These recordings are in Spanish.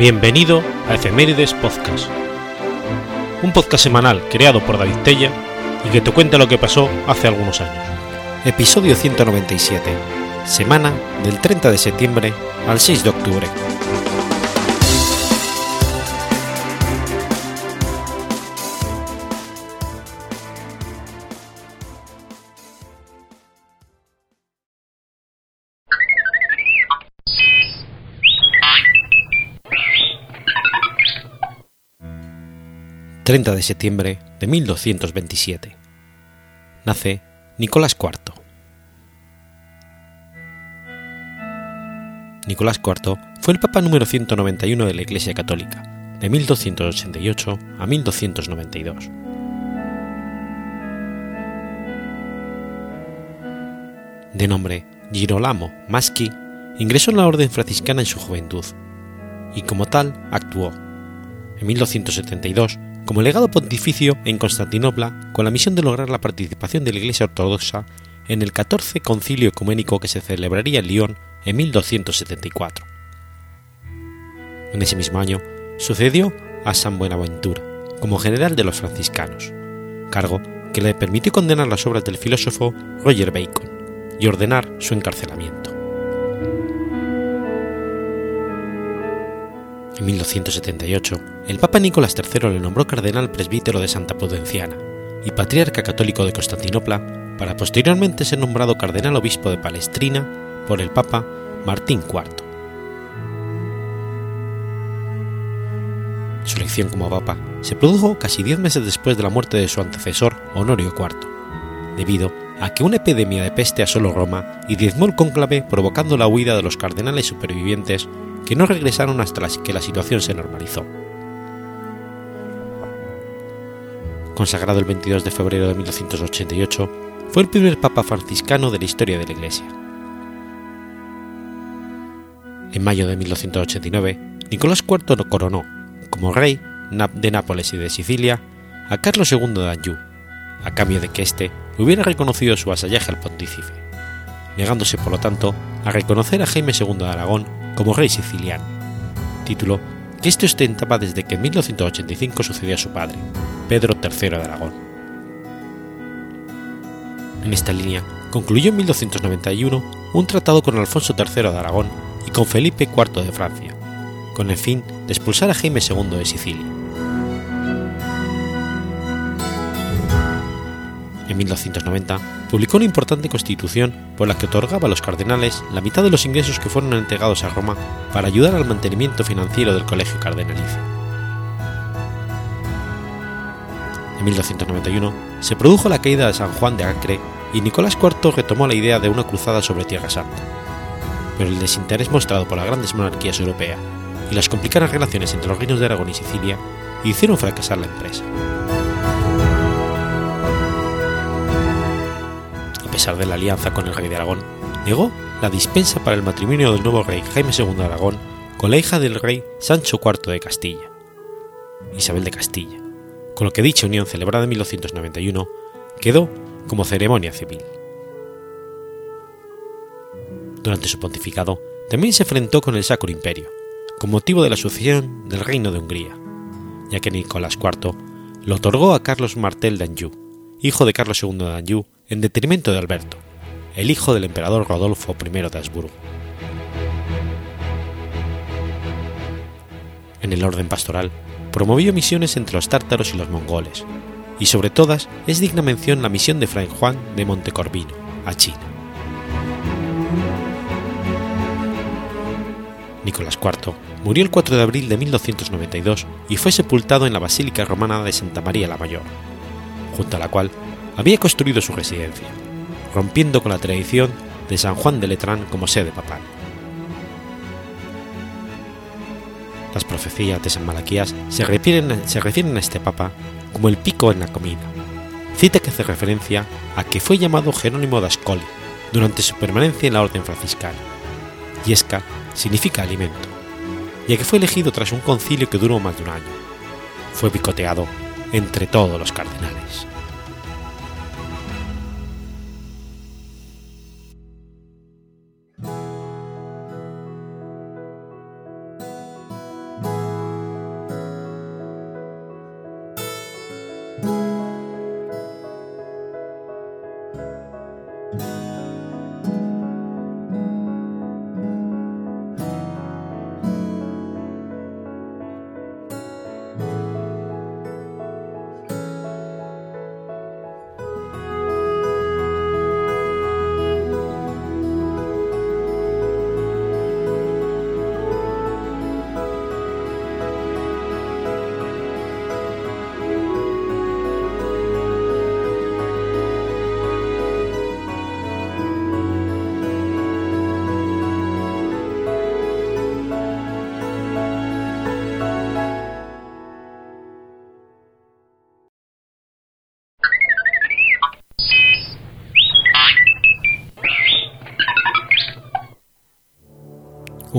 Bienvenido a Efemérides Podcast, un podcast semanal creado por David Tella y que te cuenta lo que pasó hace algunos años. Episodio 197, semana del 30 de septiembre al 6 de octubre. 30 de septiembre de 1227. Nace Nicolás IV. Nicolás IV fue el Papa número 191 de la Iglesia Católica, de 1288 a 1292. De nombre Girolamo Maschi, ingresó en la orden franciscana en su juventud, y como tal actuó, en 1272, como legado pontificio en Constantinopla con la misión de lograr la participación de la Iglesia Ortodoxa en el 14 concilio ecuménico que se celebraría en Lyon en 1274. En ese mismo año sucedió a San Buenaventura como general de los franciscanos, cargo que le permitió condenar las obras del filósofo Roger Bacon y ordenar su encarcelamiento. En 1278, el Papa Nicolás III le nombró cardenal presbítero de Santa Prudenciana y patriarca católico de Constantinopla, para posteriormente ser nombrado cardenal obispo de Palestrina por el Papa Martín IV. Su elección como Papa se produjo casi diez meses después de la muerte de su antecesor Honorio IV, debido a que una epidemia de peste asoló Roma y diezmó el cónclave provocando la huida de los cardenales supervivientes que no regresaron hasta que la situación se normalizó. Consagrado el 22 de febrero de 1288, fue el primer papa franciscano de la historia de la Iglesia. En mayo de 1289, Nicolás IV coronó, como rey de Nápoles y de Sicilia, a Carlos II de Anjou, a cambio de que éste hubiera reconocido su vasallaje al pontífice, negándose por lo tanto a reconocer a Jaime II de Aragón como rey siciliano, título que este ostentaba desde que en 1285 sucedió a su padre, Pedro III de Aragón. En esta línea concluyó en 1291 un tratado con Alfonso III de Aragón y con Felipe IV de Francia, con el fin de expulsar a Jaime II de Sicilia. En 1290 publicó una importante constitución por la que otorgaba a los cardenales la mitad de los ingresos que fueron entregados a Roma para ayudar al mantenimiento financiero del colegio cardenalicio. En 1291 se produjo la caída de San Juan de Acre y Nicolás IV retomó la idea de una cruzada sobre Tierra Santa, pero el desinterés mostrado por las grandes monarquías europeas y las complicadas relaciones entre los reinos de Aragón y Sicilia hicieron fracasar la empresa. De la alianza con el rey de Aragón, negó la dispensa para el matrimonio del nuevo rey Jaime II de Aragón con la hija del rey Sancho IV de Castilla, Isabel de Castilla, con lo que dicha unión celebrada en 1291 quedó como ceremonia civil. Durante su pontificado también se enfrentó con el Sacro Imperio, con motivo de la sucesión del reino de Hungría, ya que Nicolás IV lo otorgó a Carlos Martel de Anjou, hijo de Carlos II de Anjou, en detrimento de Alberto, el hijo del emperador Rodolfo I de Habsburgo. En el orden pastoral, promovió misiones entre los tártaros y los mongoles, y sobre todas es digna mención la misión de Fray Juan de Montecorvino a China. Nicolás IV murió el 4 de abril de 1292 y fue sepultado en la Basílica Romana de Santa María la Mayor, junto a la cual había construido su residencia, rompiendo con la tradición de San Juan de Letrán como sede papal. Las profecías de San Malaquías se refieren, a este papa como el pico en la comida, cita que hace referencia a que fue llamado Jerónimo de Ascoli durante su permanencia en la orden franciscana. Yesca significa alimento, ya que fue elegido tras un concilio que duró más de un año. Fue picoteado entre todos los cardenales.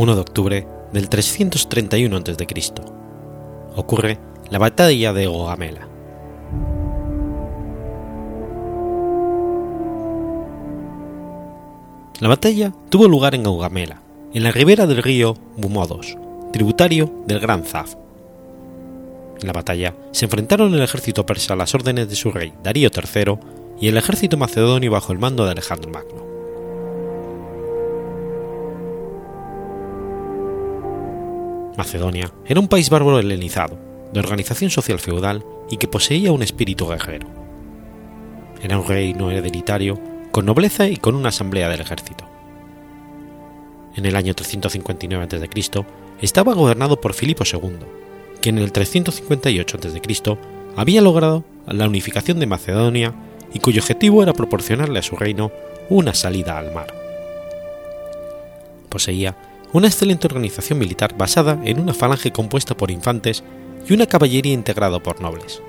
1 de octubre del 331 a.C. Ocurre la batalla de Gogamela. La batalla tuvo lugar en Gaugamela, en la ribera del río Bumodos, tributario del Gran Zaf. En la batalla se enfrentaron el ejército persa a las órdenes de su rey Darío III y el ejército macedonio bajo el mando de Alejandro Magno. Macedonia era un país bárbaro helenizado, de organización social feudal y que poseía un espíritu guerrero. Era un reino hereditario, con nobleza y con una asamblea del ejército. En el año 359 a.C. estaba gobernado por Filipo II, quien en el 358 a.C. había logrado la unificación de Macedonia y cuyo objetivo era proporcionarle a su reino una salida al mar. Poseía una excelente organización militar basada en una falange compuesta por infantes y una caballería integrada por nobles.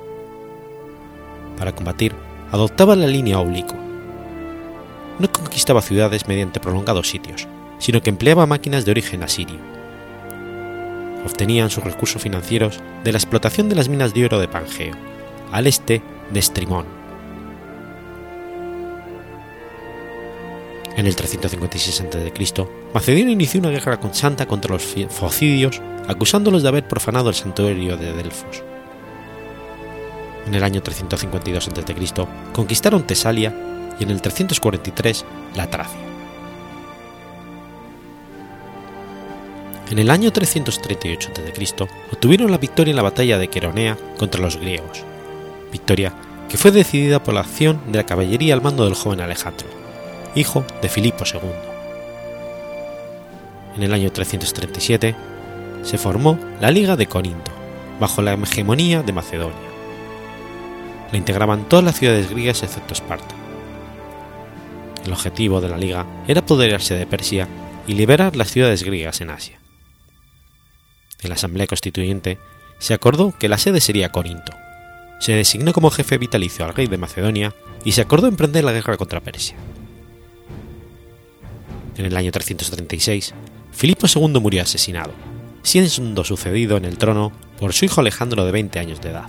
Para combatir, adoptaba la línea oblicua. No conquistaba ciudades mediante prolongados sitios, sino que empleaba máquinas de origen asirio. Obtenían sus recursos financieros de la explotación de las minas de oro de Pangeo, al este de Estrimón, En el 356 a.C., Macedonia inició una guerra santa contra los focidios, acusándolos de haber profanado el santuario de Delfos. En el año 352 a.C., conquistaron Tesalia y en el 343 la Tracia. En el año 338 a.C. obtuvieron la victoria en la batalla de Queronea contra los griegos, victoria que fue decidida por la acción de la caballería al mando del joven Alejandro hijo de Filipo II. En el año 337 se formó la Liga de Corinto, bajo la hegemonía de Macedonia. La integraban todas las ciudades griegas excepto Esparta. El objetivo de la Liga era apoderarse de Persia y liberar las ciudades griegas en Asia. En la Asamblea Constituyente se acordó que la sede sería Corinto. Se designó como jefe vitalicio al rey de Macedonia y se acordó emprender la guerra contra Persia en el año 336, Filipo II murió asesinado, siendo sucedido en el trono por su hijo Alejandro de 20 años de edad.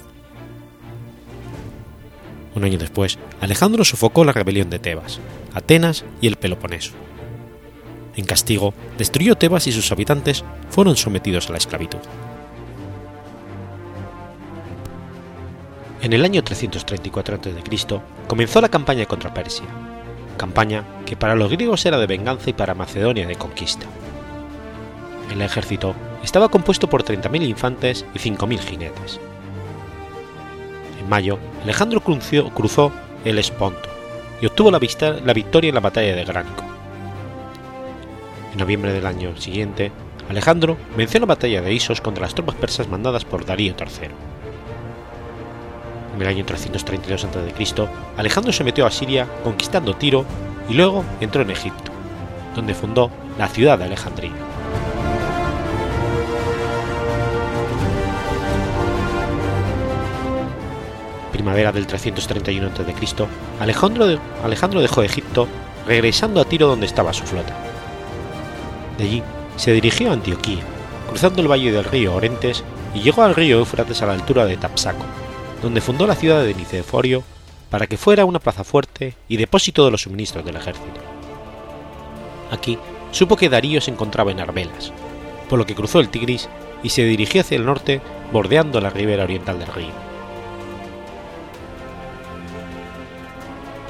Un año después, Alejandro sofocó la rebelión de Tebas, Atenas y el Peloponeso. En castigo, destruyó Tebas y sus habitantes fueron sometidos a la esclavitud. En el año 334 a.C. comenzó la campaña contra Persia, campaña que para los griegos era de venganza y para Macedonia de conquista. El ejército estaba compuesto por 30.000 infantes y 5.000 jinetes. En mayo, Alejandro cruzó el Esponto y obtuvo la, la victoria en la batalla de Gránico. En noviembre del año siguiente, Alejandro venció la batalla de Isos contra las tropas persas mandadas por Darío III. En el año 332 a.C., Alejandro se metió a Siria conquistando Tiro y luego entró en Egipto, donde fundó la ciudad de Alejandría. Primavera del 331 a.C., Alejandro, Alejandro dejó Egipto regresando a Tiro donde estaba su flota. De allí se dirigió a Antioquía, cruzando el valle del río Orentes y llegó al río Éufrates a la altura de Tapsaco, donde fundó la ciudad de Niceforio para que fuera una plaza fuerte y depósito de los suministros del ejército. Aquí supo que Darío se encontraba en Arbelas, por lo que cruzó el Tigris y se dirigió hacia el norte bordeando la ribera oriental del río.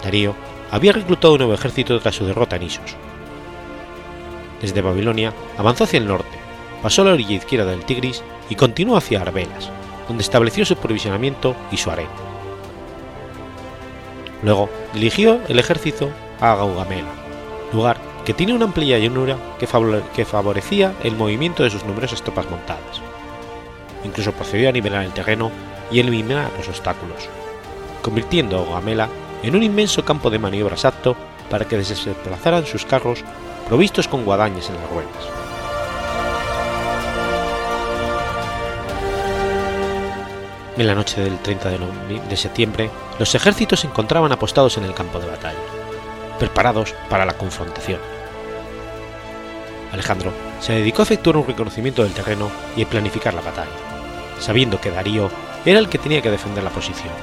Darío había reclutado un nuevo ejército tras su derrota en Isos. Desde Babilonia avanzó hacia el norte, pasó a la orilla izquierda del Tigris y continuó hacia Arbelas, donde estableció su provisionamiento y su harén. Luego dirigió el ejército a Gaugamela, lugar que tiene una amplia llanura que favorecía el movimiento de sus numerosas tropas montadas. Incluso procedió a nivelar el terreno y eliminar los obstáculos, convirtiendo a Gaugamela en un inmenso campo de maniobras apto para que desplazaran sus carros provistos con guadañas en las ruedas. En la noche del 30 de septiembre, los ejércitos se encontraban apostados en el campo de batalla, preparados para la confrontación. Alejandro se dedicó a efectuar un reconocimiento del terreno y a planificar la batalla, sabiendo que Darío era el que tenía que defender la posición,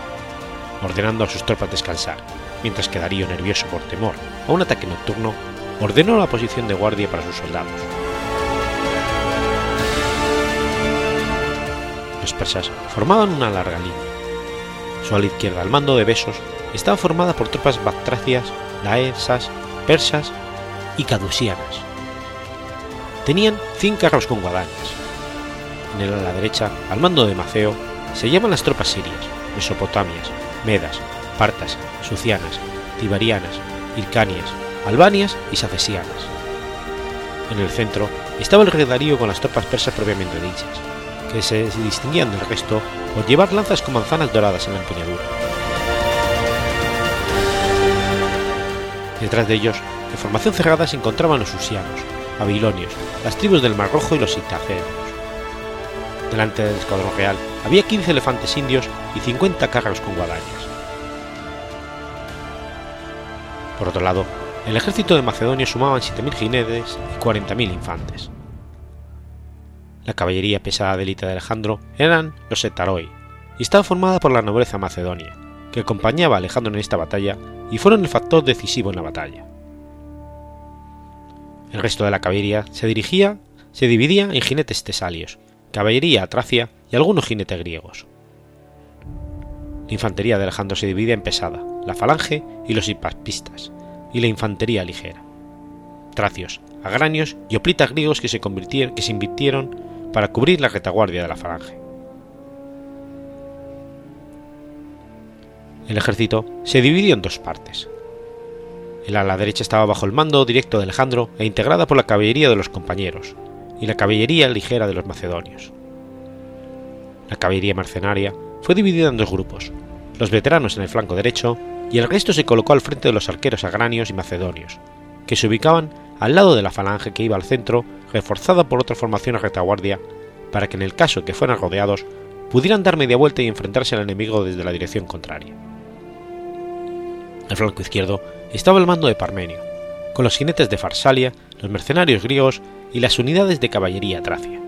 ordenando a sus tropas descansar, mientras que Darío, nervioso por temor a un ataque nocturno, ordenó la posición de guardia para sus soldados. Los persas formaban una larga línea. Su ala izquierda, al mando de Besos, estaba formada por tropas bactracias, daesas, persas y cadusianas. Tenían 100 carros con guadañas. En el ala derecha, al mando de Maceo, se llaman las tropas sirias, mesopotamias, medas, partas, sucianas, tibarianas, hircanias, albanias y safesianas. En el centro estaba el rey Darío con las tropas persas propiamente dichas, que se distinguían del resto por llevar lanzas con manzanas doradas en la empuñadura. Detrás de ellos, en formación cerrada, se encontraban los usianos, babilonios, las tribus del Mar Rojo y los itaceos. Delante del escuadrón real había 15 elefantes indios y 50 carros con guadañas. Por otro lado, el ejército de Macedonia sumaban 7.000 jinetes y 40.000 infantes. La caballería pesada de élite de Alejandro eran los Etaroi, y estaba formada por la nobleza macedonia, que acompañaba a Alejandro en esta batalla y fueron el factor decisivo en la batalla. El resto de la caballería se dirigía, se dividía en jinetes tesalios, caballería tracia y algunos jinetes griegos. La infantería de Alejandro se divide en pesada, la falange y los hipaspistas, y la infantería ligera. Tracios, agranios y oplitas griegos que se, que se invirtieron para cubrir la retaguardia de la falange. El ejército se dividió en dos partes. El ala derecha estaba bajo el mando directo de Alejandro e integrada por la caballería de los compañeros, y la caballería ligera de los macedonios. La caballería mercenaria fue dividida en dos grupos, los veteranos en el flanco derecho y el resto se colocó al frente de los arqueros agranios y macedonios, que se ubicaban al lado de la falange que iba al centro, reforzada por otra formación a retaguardia, para que en el caso que fueran rodeados pudieran dar media vuelta y enfrentarse al enemigo desde la dirección contraria. Al flanco izquierdo estaba el mando de Parmenio, con los jinetes de Farsalia, los mercenarios griegos y las unidades de caballería tracia.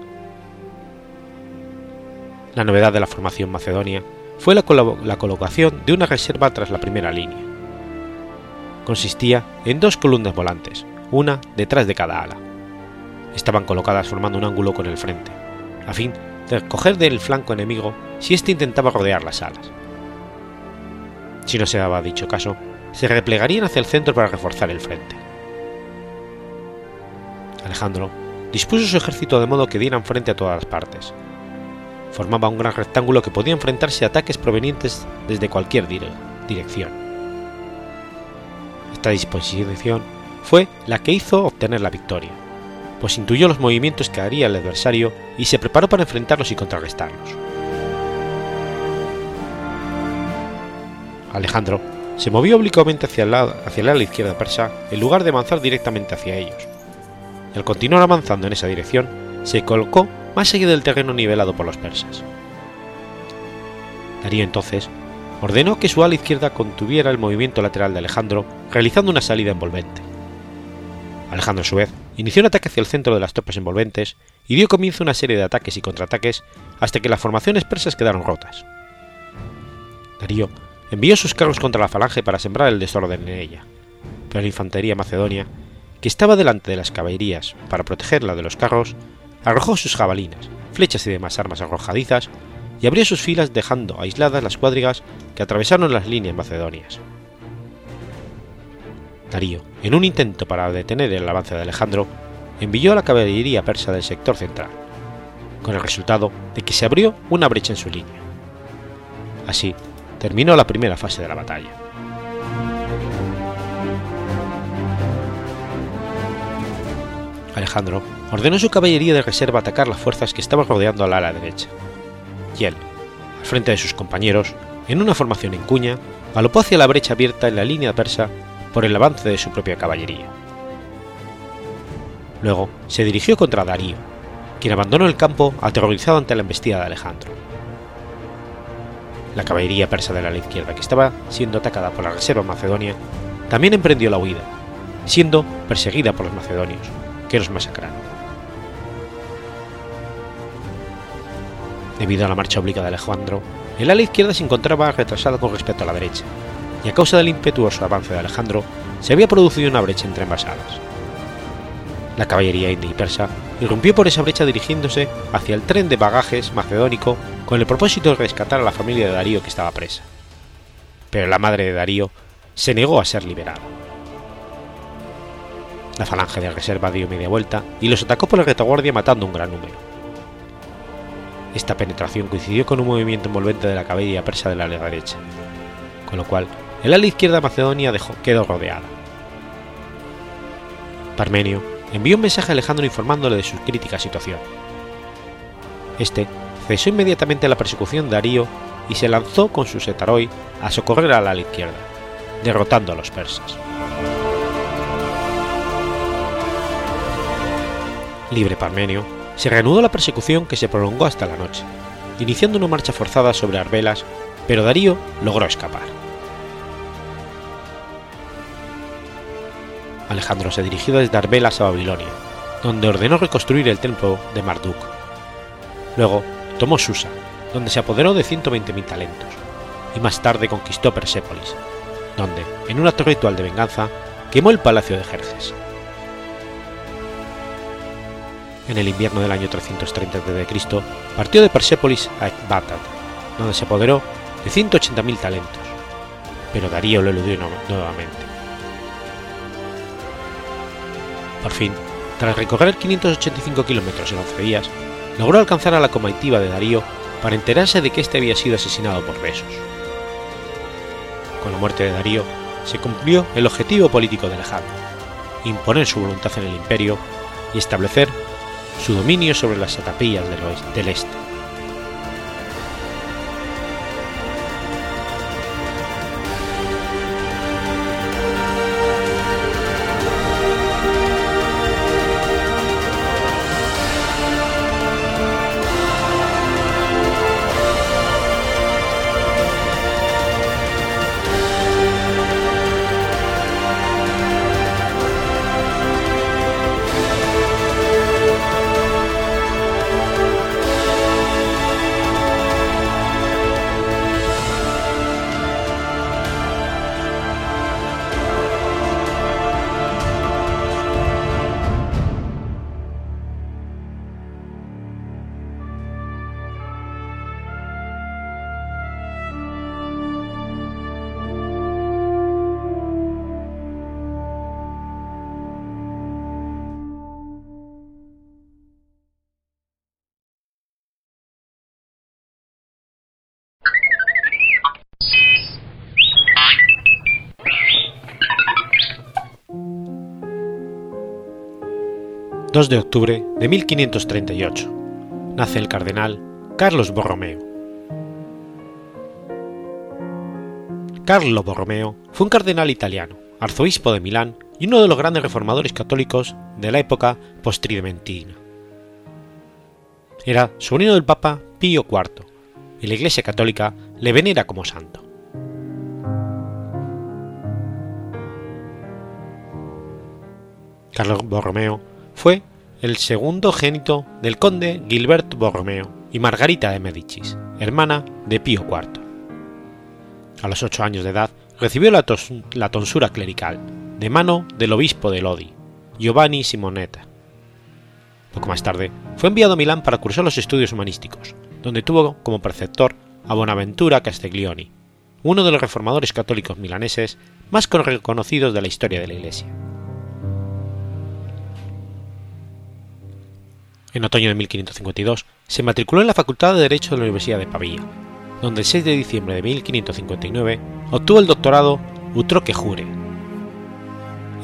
La novedad de la formación macedonia fue la, la, colocación de una reserva tras la primera línea. Consistía en dos columnas volantes, una detrás de cada ala. Estaban colocadas formando un ángulo con el frente, a fin de coger del flanco enemigo si éste intentaba rodear las alas. Si no se daba dicho caso, se replegarían hacia el centro para reforzar el frente. Alejandro dispuso su ejército de modo que dieran frente a todas las partes. Formaba un gran rectángulo que podía enfrentarse a ataques provenientes desde cualquier dirección. Esta disposición fue la que hizo obtener la victoria, pues intuyó los movimientos que haría el adversario y se preparó para enfrentarlos y contrarrestarlos. Alejandro se movió oblicuamente hacia el, hacia ala izquierda persa en lugar de avanzar directamente hacia ellos. Al continuar avanzando en esa dirección, se colocó más allá del terreno nivelado por los persas. Darío entonces ordenó que su ala izquierda contuviera el movimiento lateral de Alejandro, realizando una salida envolvente. Alejandro, a su vez, inició un ataque hacia el centro de las tropas envolventes y dio comienzo a una serie de ataques y contraataques hasta que las formaciones persas quedaron rotas. Darío envió sus carros contra la falange para sembrar el desorden en ella, pero la infantería macedonia, que estaba delante de las caballerías para protegerla de los carros, arrojó sus jabalinas, flechas y demás armas arrojadizas y abrió sus filas dejando aisladas las cuadrigas que atravesaron las líneas macedonias. Darío, en un intento para detener el avance de Alejandro, envió a la caballería persa del sector central, con el resultado de que se abrió una brecha en su línea. Así, terminó la primera fase de la batalla. Alejandro ordenó a su caballería de reserva atacar las fuerzas que estaban rodeando al ala derecha, y él, al frente de sus compañeros, en una formación en cuña, galopó hacia la brecha abierta en la línea persa por el avance de su propia caballería. Luego se dirigió contra Darío, quien abandonó el campo aterrorizado ante la embestida de Alejandro. La caballería persa de la izquierda, que estaba siendo atacada por la reserva macedonia, también emprendió la huida, siendo perseguida por los macedonios, que los masacraron. Debido a la marcha obliga de Alejandro, el ala izquierda se encontraba retrasada con respecto a la derecha, y a causa del impetuoso avance de Alejandro, se había producido una brecha entre ambas alas. La caballería india y persa irrumpió por esa brecha dirigiéndose hacia el tren de bagajes macedónico con el propósito de rescatar a la familia de Darío que estaba presa. Pero la madre de Darío se negó a ser liberada. La falange de reserva dio media vuelta y los atacó por la retaguardia matando un gran número. Esta penetración coincidió con un movimiento envolvente de la caballería persa de la derecha, con lo cual el ala izquierda Macedonia dejó, quedó rodeada. Parmenio envió un mensaje a Alejandro informándole de su crítica situación. Este cesó inmediatamente la persecución de Darío y se lanzó con su setaroi a socorrer al ala izquierda, derrotando a los persas. Libre Parmenio, se reanudó la persecución que se prolongó hasta la noche, iniciando una marcha forzada sobre Arbelas, pero Darío logró escapar. Alejandro se dirigió desde Arbelas a Babilonia, donde ordenó reconstruir el templo de Marduk. Luego tomó Susa, donde se apoderó de 120.000 talentos, y más tarde conquistó Persépolis, donde, en un acto ritual de venganza, quemó el palacio de Jerjes. En el invierno del año 330 a.C., partió de Persépolis a Ecbatana, donde se apoderó de 180.000 talentos, pero Darío lo eludió nuevamente. Por fin, tras recorrer 585 kilómetros en 11 días, logró alcanzar a la comitiva de Darío para enterarse de que éste había sido asesinado por Besos. Con la muerte de Darío, se cumplió el objetivo político de Alejandro, imponer su voluntad en el imperio y establecer su dominio sobre las del, del este. 2 de octubre de 1538. Nace el cardenal Carlos Borromeo. Carlo Borromeo fue un cardenal italiano, arzobispo de Milán y uno de los grandes reformadores católicos de la época postridentina. Era sobrino del Papa Pío IV, y la Iglesia Católica le venera como santo. Carlos Borromeo fue el segundo génito del conde Gilbert Borromeo y Margarita de Medicis, hermana de Pío IV. A los ocho años de edad recibió la, la tonsura clerical de mano del obispo de Lodi, Giovanni Simonetta. Poco más tarde fue enviado a Milán para cursar los estudios humanísticos, donde tuvo como preceptor a Bonaventura Castiglioni, uno de los reformadores católicos milaneses más reconocidos de la historia de la Iglesia. En otoño de 1552 se matriculó en la Facultad de Derecho de la Universidad de Pavía, donde el 6 de diciembre de 1559 obtuvo el doctorado utroque jure,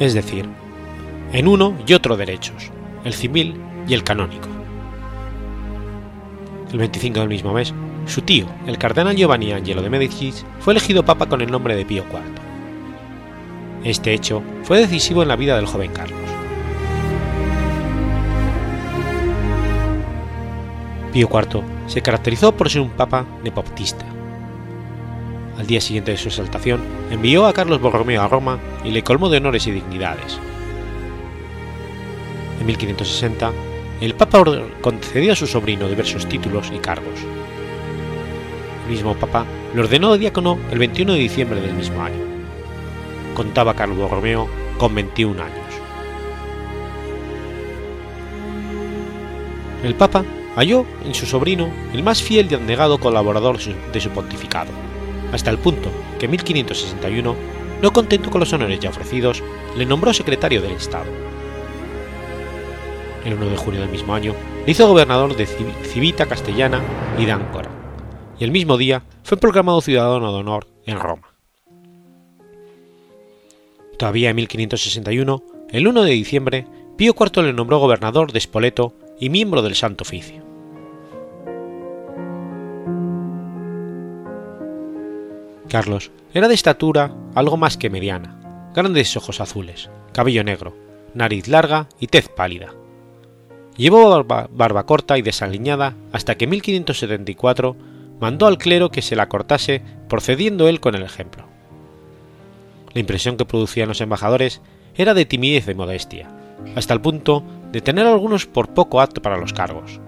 es decir, en uno y otro derechos, el civil y el canónico. El 25 del mismo mes, su tío, el cardenal Giovanni Angelo de Medicis, fue elegido papa con el nombre de Pío IV. Este hecho fue decisivo en la vida del joven Carlos. Pío IV se caracterizó por ser un papa nepotista. Al día siguiente de su exaltación, envió a Carlos Borromeo a Roma y le colmó de honores y dignidades. En 1560 el Papa concedió a su sobrino diversos títulos y cargos. El mismo Papa le ordenó diácono el 21 de diciembre del mismo año. Contaba Carlos Borromeo con 21 años. El Papa halló en su sobrino el más fiel y abnegado colaborador de su pontificado, hasta el punto que en 1561, no contento con los honores ya ofrecidos, le nombró secretario del Estado. El 1 de junio del mismo año le hizo gobernador de Civita Castellana y de Áncora, y el mismo día fue proclamado ciudadano de honor en Roma. Todavía en 1561, el 1 de diciembre, Pío IV le nombró gobernador de Spoleto y miembro del Santo Oficio. Carlos era de estatura algo más que mediana, grandes ojos azules, cabello negro, nariz larga y tez pálida. Llevó barba, corta y desaliñada hasta que en 1574 mandó al clero que se la cortase procediendo él con el ejemplo. La impresión que producían los embajadores era de timidez y modestia, hasta el punto de tener algunos por poco apto para los cargos.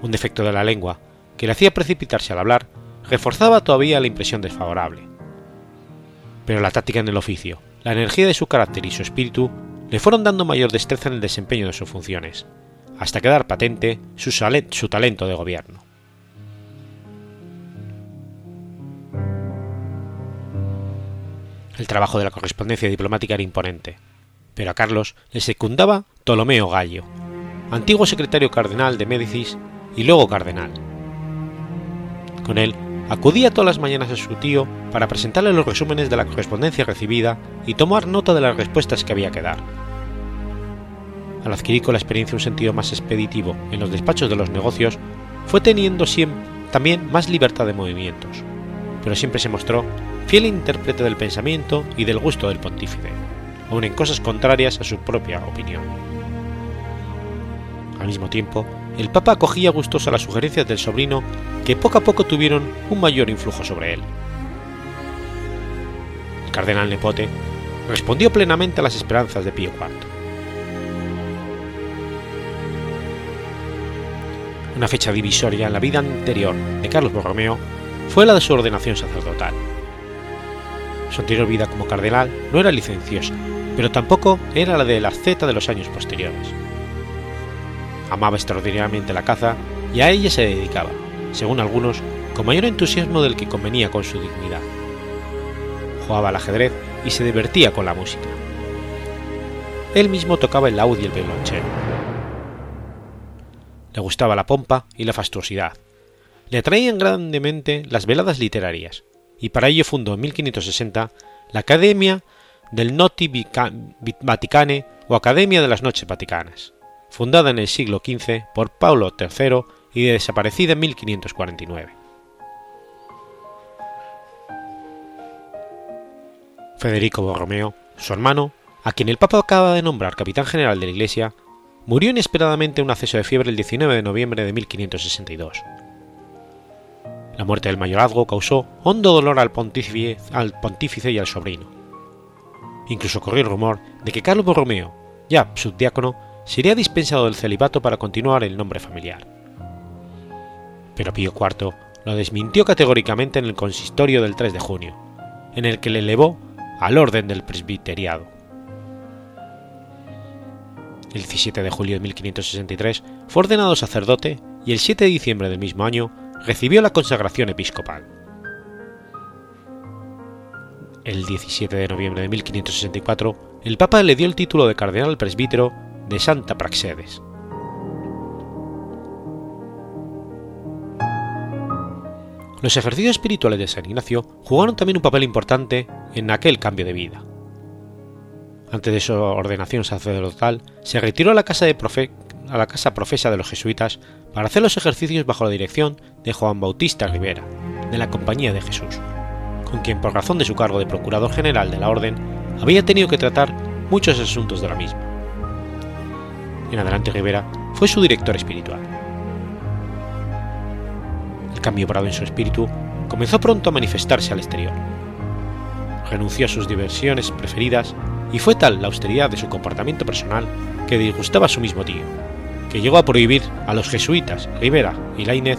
Un defecto de la lengua, que le hacía precipitarse al hablar, reforzaba todavía la impresión desfavorable. Pero la táctica en el oficio, la energía de su carácter y su espíritu le fueron dando mayor destreza en el desempeño de sus funciones, hasta quedar patente su, talento de gobierno. El trabajo de la correspondencia diplomática era imponente, pero a Carlos le secundaba Ptolomeo Gallo, antiguo secretario cardenal de Médicis y luego cardenal. Con él acudía todas las mañanas a su tío para presentarle los resúmenes de la correspondencia recibida y tomar nota de las respuestas que había que dar. Al adquirir con la experiencia un sentido más expeditivo en los despachos de los negocios, fue teniendo siempre, también más libertad de movimientos, pero siempre se mostró fiel intérprete del pensamiento y del gusto del pontífice aun en cosas contrarias a su propia opinión. Al mismo tiempo, el Papa acogía gustosa las sugerencias del sobrino que poco a poco tuvieron un mayor influjo sobre él. El cardenal Nepote respondió plenamente a las esperanzas de Pío IV. Una fecha divisoria en la vida anterior de Carlos Borromeo fue la de su ordenación sacerdotal. Su anterior vida como cardenal no era licenciosa, pero tampoco era la de la asceta de los años posteriores. Amaba extraordinariamente la caza y a ella se dedicaba, según algunos, con mayor entusiasmo del que convenía con su dignidad. Jugaba al ajedrez y se divertía con la música. Él mismo tocaba el laúd y el violonchelo. Le gustaba la pompa y la fastuosidad. Le atraían grandemente las veladas literarias, y para ello fundó en 1560 la Academia del Noti Vaticane o Academia de las Noches Vaticanas, fundada en el siglo XV por Paulo III y desaparecida en 1549. Federico Borromeo, su hermano, a quien el Papa acaba de nombrar capitán general de la Iglesia, murió inesperadamente en un acceso de fiebre el 19 de noviembre de 1562. La muerte del mayorazgo causó hondo dolor al pontífice, al pontífice y al sobrino Incluso corrió el rumor de que Carlos Borromeo, ya subdiácono, sería dispensado del celibato para continuar el nombre familiar. Pero Pío IV lo desmintió categóricamente en el consistorio del 3 de junio, en el que le elevó al orden del presbiteriado. El 17 de julio de 1563 fue ordenado sacerdote y el 7 de diciembre del mismo año recibió la consagración episcopal el 17 de noviembre de 1564, el Papa le dio el título de cardenal presbítero de Santa Praxedes. Los ejercicios espirituales de San Ignacio jugaron también un papel importante en aquel cambio de vida. Antes de su ordenación sacerdotal, se retiró a la casa, a la casa profesa de los jesuitas para hacer los ejercicios bajo la dirección de Juan Bautista Rivera, de la Compañía de Jesús con quien por razón de su cargo de Procurador General de la Orden había tenido que tratar muchos asuntos de la misma. En adelante Rivera fue su director espiritual. El cambio obrado en su espíritu comenzó pronto a manifestarse al exterior. Renunció a sus diversiones preferidas y fue tal la austeridad de su comportamiento personal que disgustaba a su mismo tío, que llegó a prohibir a los jesuitas Rivera y Lainez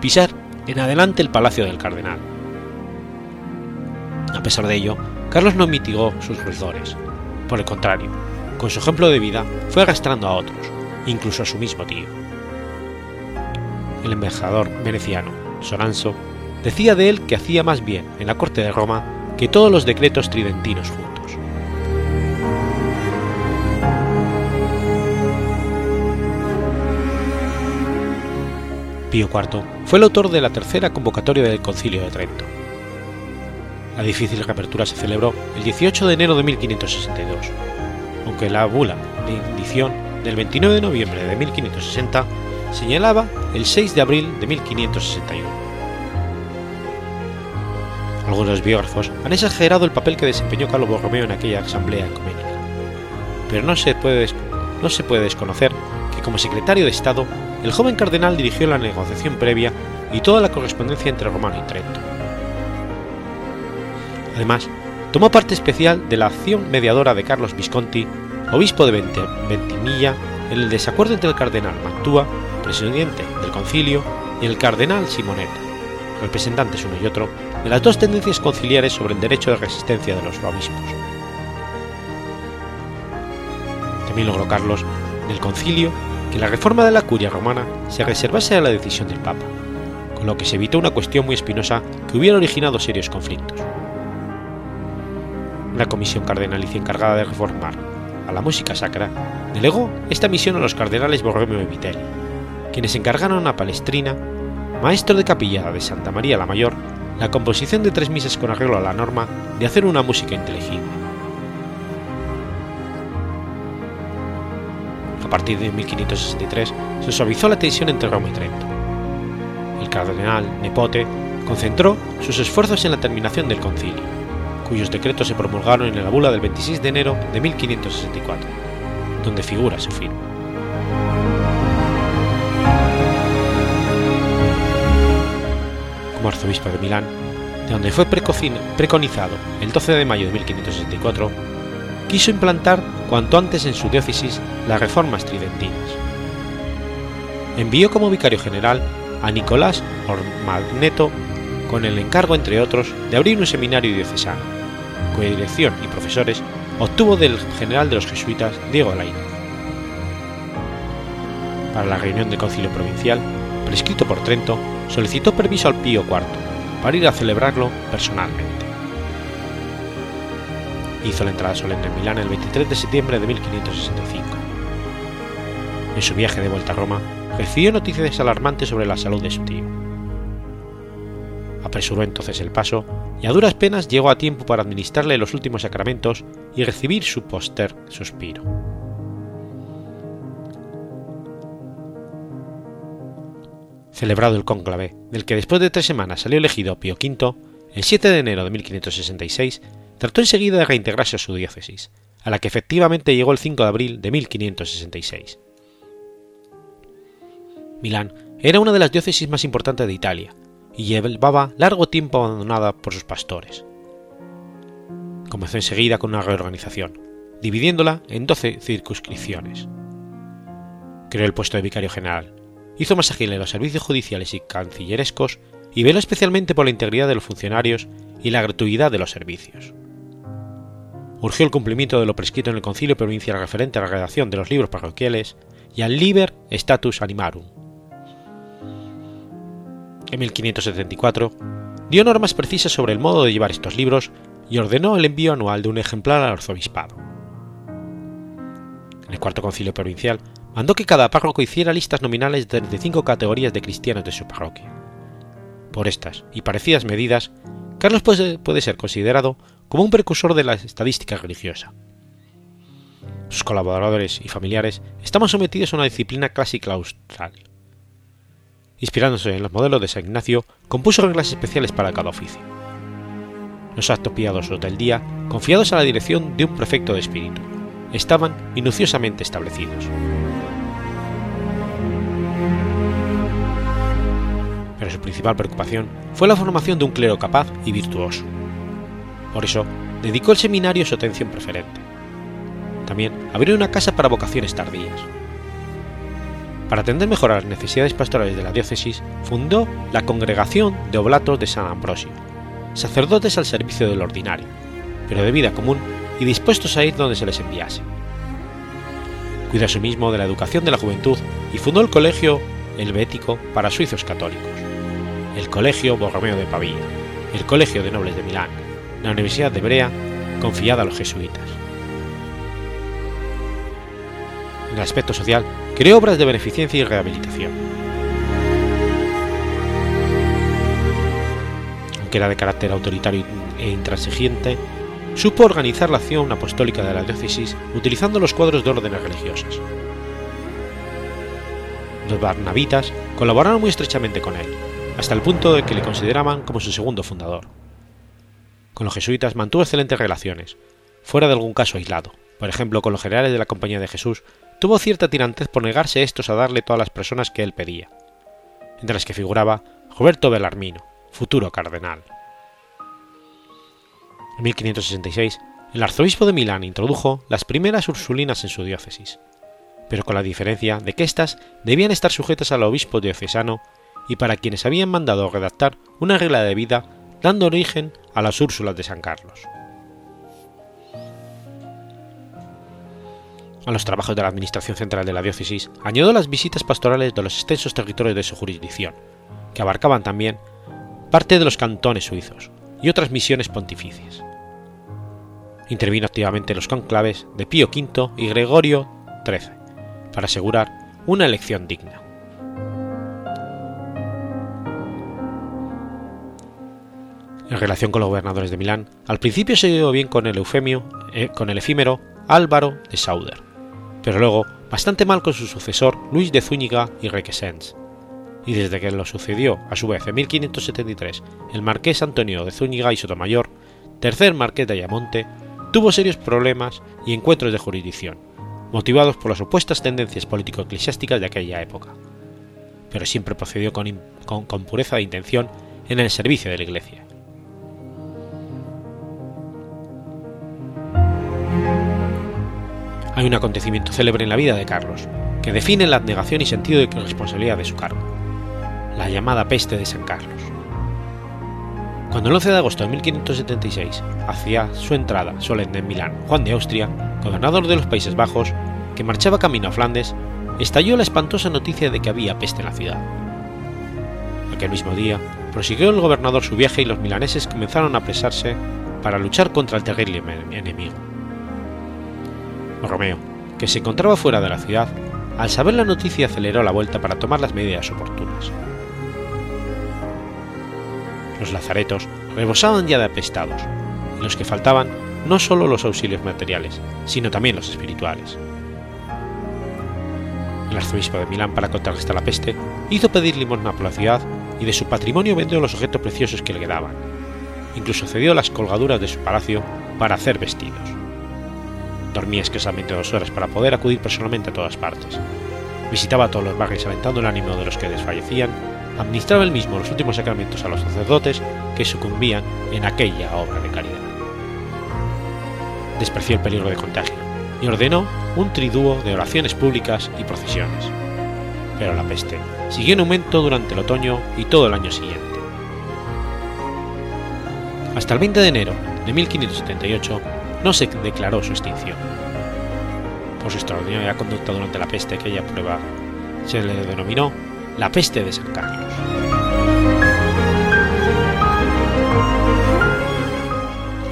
pisar en adelante el palacio del cardenal. A pesar de ello, Carlos no mitigó sus ruidores. Por el contrario, con su ejemplo de vida fue arrastrando a otros, incluso a su mismo tío. El embajador veneciano, Soranzo, decía de él que hacía más bien en la corte de Roma que todos los decretos tridentinos juntos. Pío IV fue el autor de la tercera convocatoria del Concilio de Trento. La difícil reapertura se celebró el 18 de enero de 1562, aunque la bula de indición del 29 de noviembre de 1560 señalaba el 6 de abril de 1561. Algunos biógrafos han exagerado el papel que desempeñó Carlos Borromeo en aquella asamblea ecuménica, pero no se puede, no se puede desconocer que como secretario de Estado el joven cardenal dirigió la negociación previa y toda la correspondencia entre Romano y Trento. Además, tomó parte especial de la acción mediadora de Carlos Visconti, obispo de Ventimiglia, en el desacuerdo entre el cardenal Mantua, presidente del concilio, y el cardenal Simonetta, representantes uno y otro de las dos tendencias conciliares sobre el derecho de resistencia de los obispos. También logró Carlos, del concilio, que la reforma de la curia romana se reservase a la decisión del Papa, con lo que se evitó una cuestión muy espinosa que hubiera originado serios conflictos. La comisión cardenalicia encargada de reformar a la música sacra delegó esta misión a los cardenales Borromeo y Vitelli, quienes encargaron a Palestrina, maestro de capilla de Santa María la Mayor, la composición de tres misas con arreglo a la norma de hacer una música inteligible. A partir de 1563 se suavizó la tensión entre Roma y Trento. El cardenal Nepote concentró sus esfuerzos en la terminación del concilio, cuyos decretos se promulgaron en la bula del 26 de enero de 1564, donde figura su firma. Como arzobispo de Milán, de donde fue preconizado el 12 de mayo de 1564, quiso implantar cuanto antes en su diócesis las reformas tridentinas. Envió como vicario general a Nicolás Ormagneto con el encargo, entre otros, de abrir un seminario diocesano, cuya dirección y profesores obtuvo del general de los jesuitas Diego Lainez. Para la reunión del concilio provincial, prescrito por Trento, solicitó permiso al Pío IV para ir a celebrarlo personalmente. Hizo la entrada solemne en Milán el 23 de septiembre de 1565. En su viaje de vuelta a Roma, recibió noticias alarmantes sobre la salud de su tío. Apresuró entonces el paso y a duras penas llegó a tiempo para administrarle los últimos sacramentos y recibir su póster suspiro. Celebrado el cónclave, del que después de tres semanas salió elegido Pío V, el 7 de enero de 1566, trató enseguida de reintegrarse a su diócesis, a la que efectivamente llegó el 5 de abril de 1566. Milán era una de las diócesis más importantes de Italia y llevaba largo tiempo abandonada por sus pastores. Comenzó enseguida con una reorganización, dividiéndola en 12 circunscripciones. Creó el puesto de vicario general, hizo más ágiles los servicios judiciales y cancillerescos y veló especialmente por la integridad de los funcionarios y la gratuidad de los servicios. Urgió el cumplimiento de lo prescrito en el concilio provincial referente a la redacción de los libros parroquiales y al Liber Status Animarum. En 1574 dio normas precisas sobre el modo de llevar estos libros y ordenó el envío anual de un ejemplar al arzobispado. En el cuarto concilio provincial mandó que cada párroco hiciera listas nominales de cinco categorías de cristianos de su parroquia. Por estas y parecidas medidas, Carlos puede, ser considerado como un precursor de la estadística religiosa. Sus colaboradores y familiares estaban sometidos a una disciplina clásica austral. Inspirándose en los modelos de San Ignacio, compuso reglas especiales para cada oficio. Los actos piadosos del día, confiados a la dirección de un prefecto de espíritu, estaban minuciosamente establecidos. Pero su principal preocupación fue la formación de un clero capaz y virtuoso. Por eso, dedicó el seminario su atención preferente. También abrió una casa para vocaciones tardías. Para atender mejor a las necesidades pastorales de la diócesis, fundó la Congregación de Oblatos de San Ambrosio, sacerdotes al servicio del ordinario, pero de vida común y dispuestos a ir donde se les enviase. Cuidó asimismo de la educación de la juventud y fundó el Colegio Helvético para suizos católicos, el Colegio Borromeo de Pavía, el Colegio de Nobles de Milán, la Universidad de Brea, confiada a los jesuitas. En el aspecto social, creó obras de beneficencia y rehabilitación. Aunque era de carácter autoritario e intransigente, supo organizar la acción apostólica de la diócesis utilizando los cuadros de órdenes religiosas. Los barnabitas colaboraron muy estrechamente con él, hasta el punto de que le consideraban como su segundo fundador. Con los jesuitas mantuvo excelentes relaciones, fuera de algún caso aislado, por ejemplo con los generales de la Compañía de Jesús, tuvo cierta tirantez por negarse estos a darle todas las personas que él pedía, entre las que figuraba Roberto Bellarmino, futuro cardenal. En 1566, el arzobispo de Milán introdujo las primeras ursulinas en su diócesis, pero con la diferencia de que éstas debían estar sujetas al obispo diocesano y para quienes habían mandado redactar una regla de vida dando origen a las Úrsulas de San Carlos. A los trabajos de la Administración Central de la Diócesis añadió las visitas pastorales de los extensos territorios de su jurisdicción, que abarcaban también parte de los cantones suizos y otras misiones pontificias. Intervino activamente en los conclaves de Pío V y Gregorio XIII para asegurar una elección digna. En relación con los gobernadores de Milán, al principio se dio bien con el eufemio, eh, con el efímero Álvaro de Sauder, pero luego bastante mal con su sucesor Luis de Zúñiga y Requesens, y desde que lo sucedió a su vez en 1573 el marqués Antonio de Zúñiga y Sotomayor, tercer marqués de Ayamonte, tuvo serios problemas y encuentros de jurisdicción, motivados por las opuestas tendencias político-eclesiásticas de aquella época, pero siempre procedió con, con pureza de intención en el servicio de la Iglesia. Un acontecimiento célebre en la vida de Carlos, que define la abnegación y sentido de responsabilidad de su cargo, la llamada peste de San Carlos. Cuando el 11 de agosto de 1576 hacía su entrada solemne en Milán Juan de Austria, gobernador de los Países Bajos, que marchaba camino a Flandes, estalló la espantosa noticia de que había peste en la ciudad. Aquel mismo día, prosiguió el gobernador su viaje y los milaneses comenzaron a apresarse para luchar contra el terrible enemigo. Romeo, que se encontraba fuera de la ciudad, al saber la noticia aceleró la vuelta para tomar las medidas oportunas. Los lazaretos rebosaban ya de apestados, en los que faltaban no solo los auxilios materiales, sino también los espirituales. El arzobispo de Milán, para contrarrestar la peste, hizo pedir limosna por la ciudad y de su patrimonio vendió los objetos preciosos que le quedaban. Incluso cedió las colgaduras de su palacio para hacer vestidos dormía escasamente dos horas para poder acudir personalmente a todas partes. Visitaba todos los barrios alentando el ánimo de los que desfallecían, administraba él mismo los últimos sacramentos a los sacerdotes que sucumbían en aquella obra de caridad. Despreció el peligro de contagio y ordenó un tridúo de oraciones públicas y procesiones. Pero la peste siguió en aumento durante el otoño y todo el año siguiente. Hasta el 20 de enero de 1578 no se declaró su extinción. Por su extraordinaria conducta durante la peste aquella prueba se le denominó la peste de San Carlos.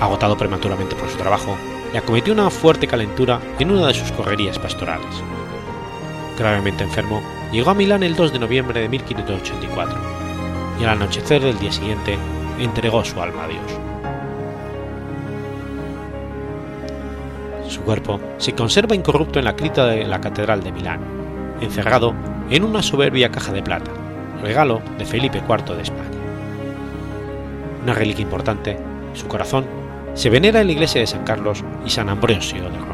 Agotado prematuramente por su trabajo, le acometió una fuerte calentura en una de sus correrías pastorales. Gravemente enfermo, llegó a Milán el 2 de noviembre de 1584 y al anochecer del día siguiente entregó su alma a Dios. Su cuerpo se conserva incorrupto en la cripta de la Catedral de Milán, encerrado en una soberbia caja de plata, regalo de Felipe IV de España. Una reliquia importante, su corazón, se venera en la iglesia de San Carlos y San Ambrosio de Roma.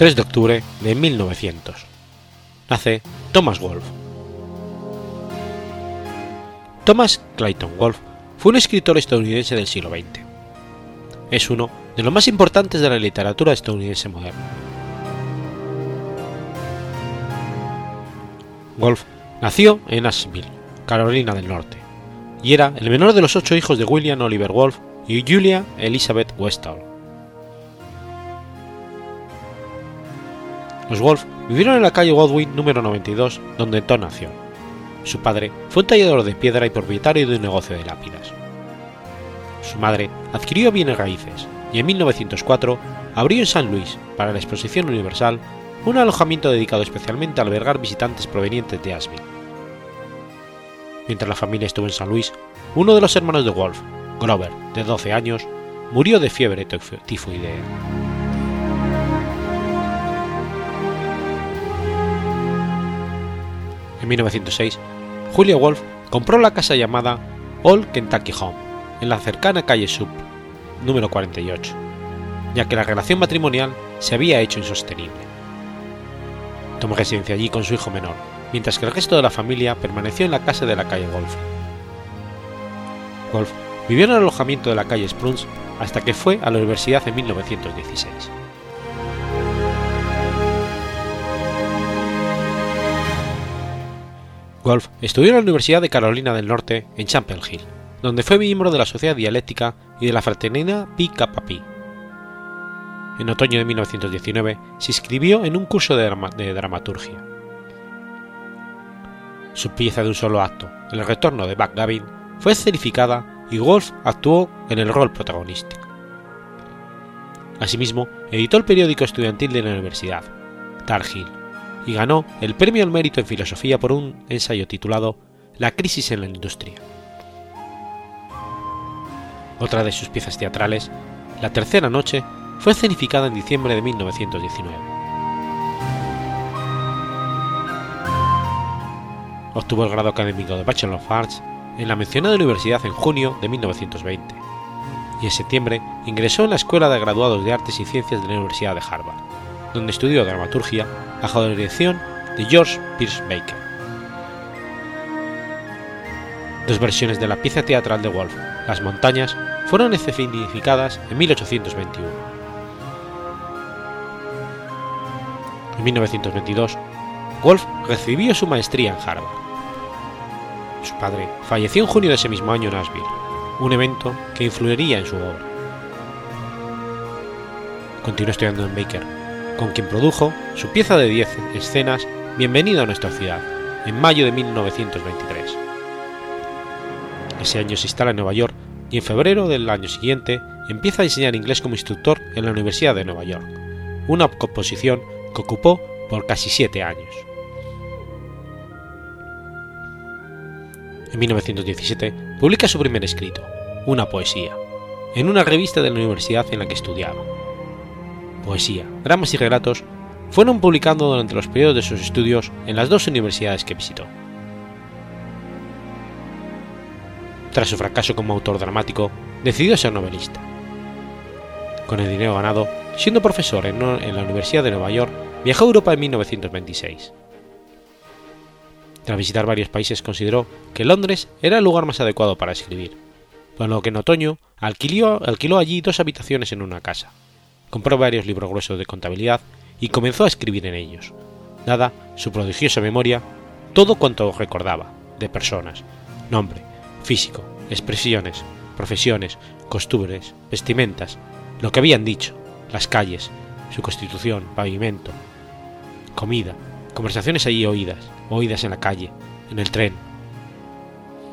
3 de octubre de 1900. Nace Thomas Wolfe. Thomas Clayton Wolfe fue un escritor estadounidense del siglo XX. Es uno de los más importantes de la literatura estadounidense moderna. Wolfe nació en Asheville, Carolina del Norte, y era el menor de los ocho hijos de William Oliver Wolfe y Julia Elizabeth Westall. Los Wolf vivieron en la calle Godwin número 92, donde Tom nació. Su padre fue un tallador de piedra y propietario de un negocio de lápidas. Su madre adquirió bienes raíces y en 1904 abrió en San Luis, para la Exposición Universal, un alojamiento dedicado especialmente a albergar visitantes provenientes de Asheville. Mientras la familia estuvo en San Luis, uno de los hermanos de Wolf, Grover, de 12 años, murió de fiebre tifoidea. En 1906, Julia Wolf compró la casa llamada Old Kentucky Home, en la cercana calle Sub, número 48, ya que la relación matrimonial se había hecho insostenible. Tomó residencia allí con su hijo menor, mientras que el resto de la familia permaneció en la casa de la calle Wolf. Wolf vivió en el alojamiento de la calle Spruce hasta que fue a la universidad en 1916. Wolf estudió en la Universidad de Carolina del Norte en Chapel Hill, donde fue miembro de la Sociedad Dialéctica y de la Fraternidad Pi Kappa Pi. En otoño de 1919 se inscribió en un curso de, dramaturgia. Su pieza de un solo acto, El retorno de Backgammon, fue escenificada y Wolf actuó en el rol protagonista. Asimismo, editó el periódico estudiantil de la universidad, Tar Hill, y ganó el Premio al Mérito en Filosofía por un ensayo titulado La crisis en la industria. Otra de sus piezas teatrales, La tercera noche, fue escenificada en diciembre de 1919. Obtuvo el grado académico de Bachelor of Arts en la mencionada universidad en junio de 1920 y en septiembre ingresó en la Escuela de Graduados de Artes y Ciencias de la Universidad de Harvard, donde estudió dramaturgia bajo la dirección de George Pierce Baker. Dos versiones de la pieza teatral de Wolf, Las montañas, fueron escenificadas en 1821. En 1922, Wolf recibió su maestría en Harvard. Su padre falleció en junio de ese mismo año en Asheville, un evento que influiría en su obra. Continuó estudiando en Baker, con quien produjo su pieza de 10 escenas Bienvenido a nuestra ciudad, en mayo de 1923. Ese año se instala en Nueva York y en febrero del año siguiente empieza a enseñar inglés como instructor en la Universidad de Nueva York, una composición que ocupó por casi siete años. En 1917 publica su primer escrito, una poesía, en una revista de la universidad en la que estudiaba poesía, dramas y relatos fueron publicando durante los periodos de sus estudios en las dos universidades que visitó. Tras su fracaso como autor dramático, decidió ser novelista. Con el dinero ganado, siendo profesor en, la Universidad de Nueva York, viajó a Europa en 1926. Tras visitar varios países consideró que Londres era el lugar más adecuado para escribir, por lo que en otoño alquiló allí dos habitaciones en una casa, compró varios libros gruesos de contabilidad y comenzó a escribir en ellos, dada su prodigiosa memoria, todo cuanto recordaba, de personas, nombre, físico, expresiones, profesiones, costumbres, vestimentas, lo que habían dicho, las calles, su constitución, pavimento, comida, conversaciones allí oídas, oídas en la calle, en el tren.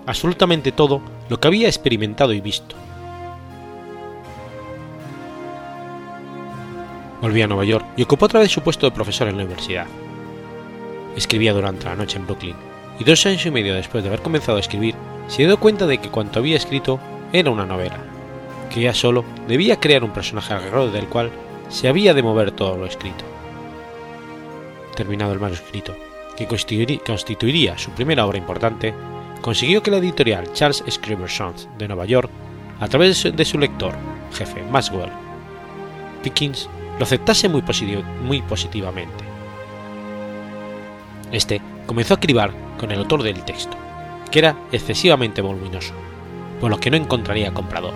Absolutamente todo lo que había experimentado y visto. Volvió a Nueva York y ocupó otra vez su puesto de profesor en la universidad. Escribía durante la noche en Brooklyn, y dos años y medio después de haber comenzado a escribir, se dio cuenta de que cuanto había escrito era una novela, que ya solo debía crear un personaje alrededor del cual se había de mover todo lo escrito. Terminado el manuscrito, que constituiría su primera obra importante, consiguió que la editorial Charles Scribner Sons de Nueva York, a través de su lector, jefe Maxwell Dickens, lo aceptase muy, positivamente. Este comenzó a cribar con el autor del texto, que era excesivamente voluminoso, por lo que no encontraría comprador.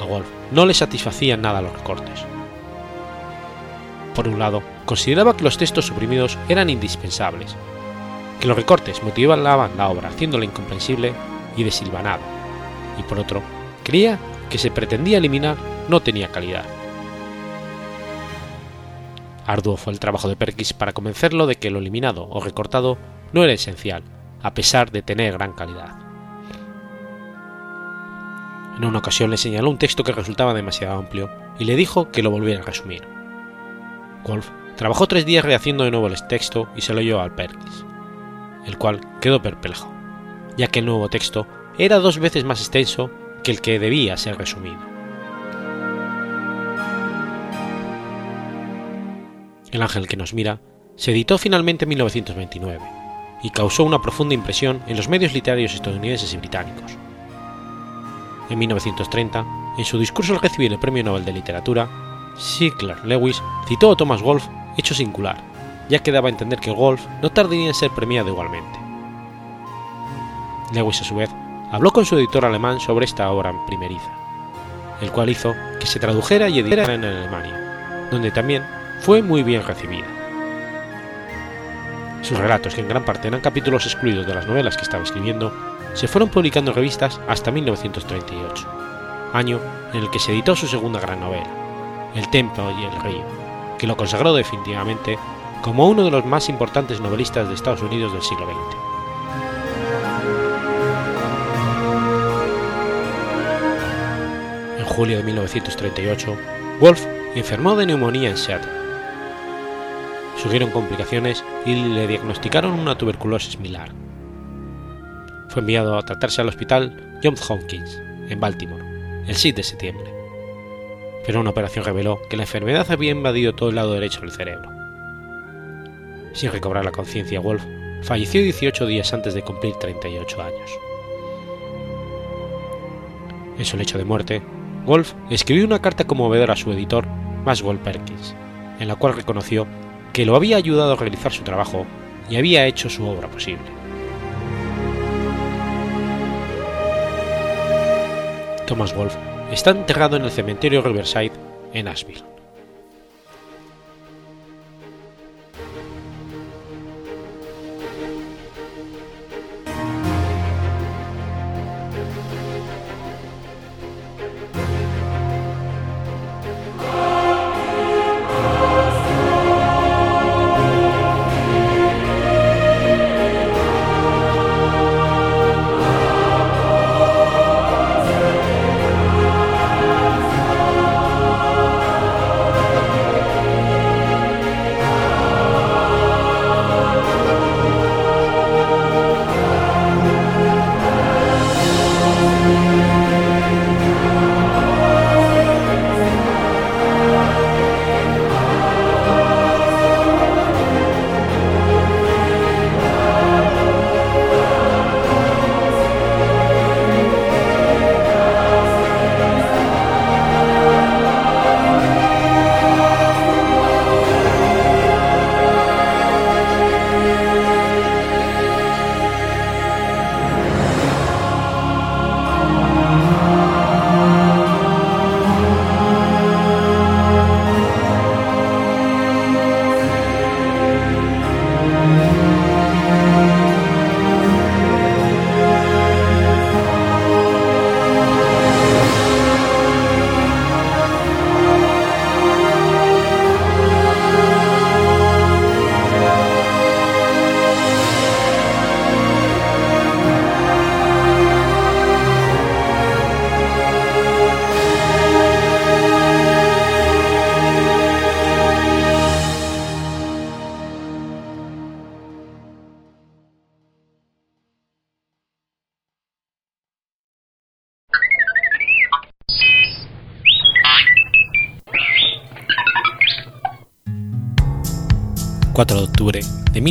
A Wolf no le satisfacían nada los recortes. Por un lado, consideraba que los textos suprimidos eran indispensables, que los recortes motivaban la obra haciéndola incomprensible y desilvanada, y por otro, creía que se pretendía eliminar no tenía calidad. Arduo fue el trabajo de Perkins para convencerlo de que lo eliminado o recortado no era esencial, a pesar de tener gran calidad. En una ocasión le señaló un texto que resultaba demasiado amplio y le dijo que lo volviera a resumir. Wolf trabajó tres días rehaciendo de nuevo el texto y se lo llevó al Perkins, el cual quedó perplejo, ya que el nuevo texto era dos veces más extenso que el que debía ser resumido. El ángel que nos mira se editó finalmente en 1929 y causó una profunda impresión en los medios literarios estadounidenses y británicos. En 1930, en su discurso al recibir el Premio Nobel de Literatura, Sinclair Lewis citó a Thomas Wolfe hecho singular, ya que daba a entender que Wolfe no tardaría en ser premiado igualmente. Lewis, a su vez, habló con su editor alemán sobre esta obra primeriza, el cual hizo que se tradujera y editara en Alemania, donde también fue muy bien recibida. Sus relatos, que en gran parte eran capítulos excluidos de las novelas que estaba escribiendo, se fueron publicando en revistas hasta 1938, año en el que se editó su segunda gran novela, El Templo y el Río, que lo consagró definitivamente como uno de los más importantes novelistas de Estados Unidos del siglo XX. En julio de 1938, Wolf enfermó de neumonía en Seattle Surgieron complicaciones y le diagnosticaron una tuberculosis milar. Fue enviado a tratarse al hospital Johns Hopkins, en Baltimore, el 6 de septiembre. Pero una operación reveló que la enfermedad había invadido todo el lado derecho del cerebro. Sin recobrar la conciencia, Wolf falleció 18 días antes de cumplir 38 años. En su lecho de muerte, Wolf escribió una carta conmovedora a su editor, Maxwell Perkins, en la cual reconoció que lo había ayudado a realizar su trabajo y había hecho su obra posible. Thomas Wolfe está enterrado en el cementerio Riverside en Asheville.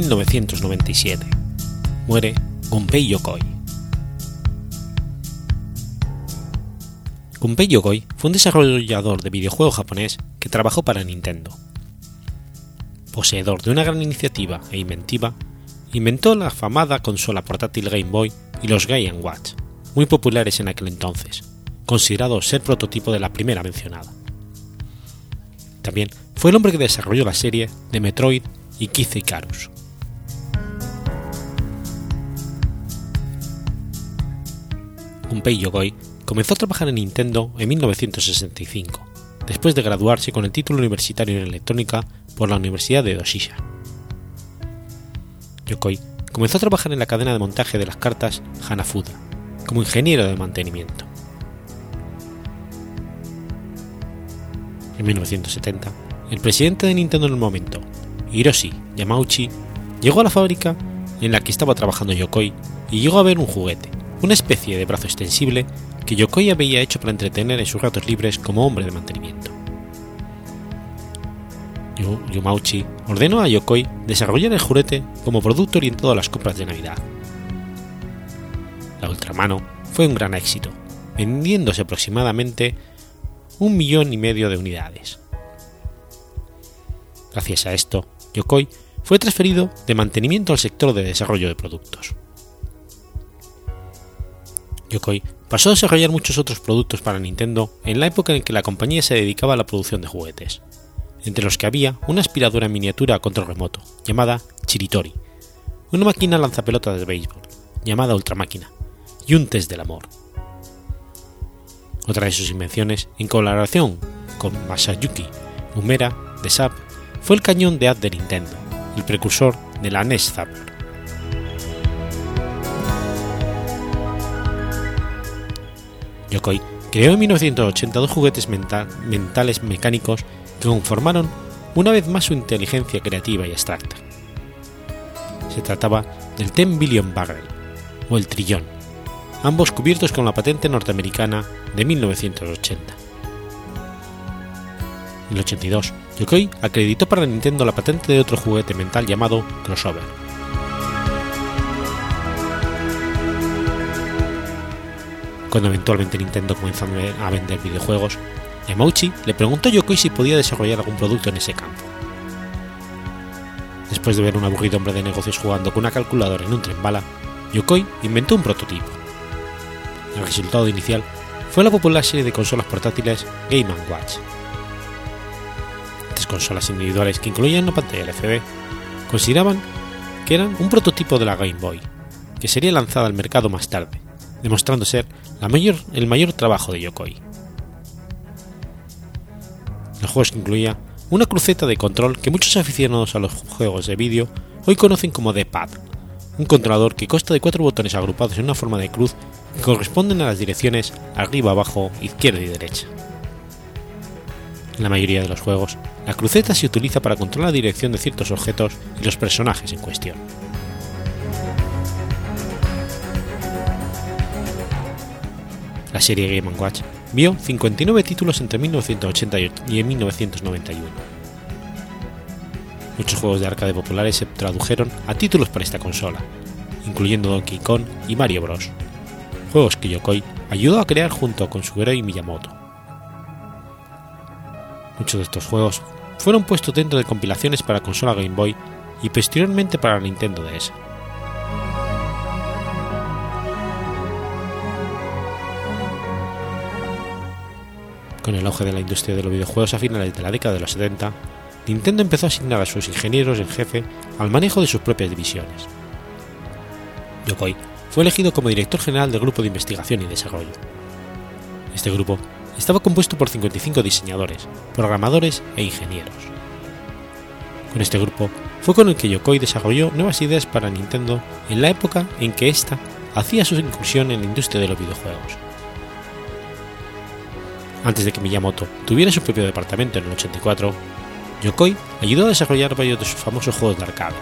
1997. Muere Gunpei Yokoi. Gunpei Yokoi fue un desarrollador de videojuegos japonés que trabajó para Nintendo. Poseedor de una gran iniciativa e inventiva, inventó la afamada consola portátil Game Boy y los Game Watch, muy populares en aquel entonces, considerado ser prototipo de la primera mencionada. También fue el hombre que desarrolló la serie de Metroid y Kid Icarus. Gunpei Yokoi comenzó a trabajar en Nintendo en 1965, después de graduarse con el título universitario en electrónica por la Universidad de Doshisha. Yokoi comenzó a trabajar en la cadena de montaje de las cartas Hanafuda, como ingeniero de mantenimiento. En 1970, el presidente de Nintendo en el momento, Hiroshi Yamauchi, llegó a la fábrica en la que estaba trabajando Yokoi y llegó a ver un juguete, una especie de brazo extensible que Yokoi había hecho para entretener en sus ratos libres como hombre de mantenimiento. Yamauchi ordenó a Yokoi desarrollar el juguete como producto orientado a las compras de Navidad. La Ultramano fue un gran éxito, vendiéndose aproximadamente un millón y medio de unidades. Gracias a esto, Yokoi fue transferido de mantenimiento al sector de desarrollo de productos. Yokoi pasó a desarrollar muchos otros productos para Nintendo en la época en que la compañía se dedicaba a la producción de juguetes, entre los que había una aspiradora miniatura a control remoto, llamada Chiritori, una máquina lanzapelotas de béisbol, llamada Ultramáquina, y un test del amor. Otra de sus invenciones, en colaboración con Masayuki Umera de SAP, fue el cañón de haz de Nintendo, el precursor de la NES Zapper. Yokoi creó en 1982 juguetes mentales mecánicos que conformaron una vez más su inteligencia creativa y abstracta. Se trataba del Ten Billion Barrel, o el trillón, ambos cubiertos con la patente norteamericana de 1980. En el 82, Yokoi acreditó para Nintendo la patente de otro juguete mental llamado Crossover. Cuando eventualmente Nintendo comenzó a vender videojuegos, Yamauchi le preguntó a Yokoi si podía desarrollar algún producto en ese campo. Después de ver un aburrido hombre de negocios jugando con una calculadora en un tren bala, Yokoi inventó un prototipo. El resultado inicial fue la popular serie de consolas portátiles Game Watch. Estas consolas individuales que incluían una pantalla LCD consideraban que eran un prototipo de la Game Boy, que sería lanzada al mercado más tarde, demostrando ser el mayor trabajo de Yokoi. El juego incluía una cruceta de control que muchos aficionados a los juegos de vídeo hoy conocen como D-Pad, un controlador que consta de cuatro botones agrupados en una forma de cruz que corresponden a las direcciones arriba, abajo, izquierda y derecha. En la mayoría de los juegos, la cruceta se utiliza para controlar la dirección de ciertos objetos y los personajes en cuestión. La serie Game Watch vio 59 títulos entre 1988 y 1991. Muchos juegos de arcade populares se tradujeron a títulos para esta consola, incluyendo Donkey Kong y Mario Bros. Juegos que Yokoi ayudó a crear junto con su héroe Miyamoto. Muchos de estos juegos fueron puestos dentro de compilaciones para consola Game Boy y posteriormente para Nintendo DS. Con el auge de la industria de los videojuegos a finales de la década de los 70, Nintendo empezó a asignar a sus ingenieros en jefe al manejo de sus propias divisiones. Yokoi fue elegido como director general del Grupo de Investigación y Desarrollo. Este grupo estaba compuesto por 55 diseñadores, programadores e ingenieros. Con este grupo fue con el que Yokoi desarrolló nuevas ideas para Nintendo en la época en que ésta hacía su incursión en la industria de los videojuegos antes de que Miyamoto tuviera su propio departamento en el 84, Yokoi ayudó a desarrollar varios de sus famosos juegos de arcade,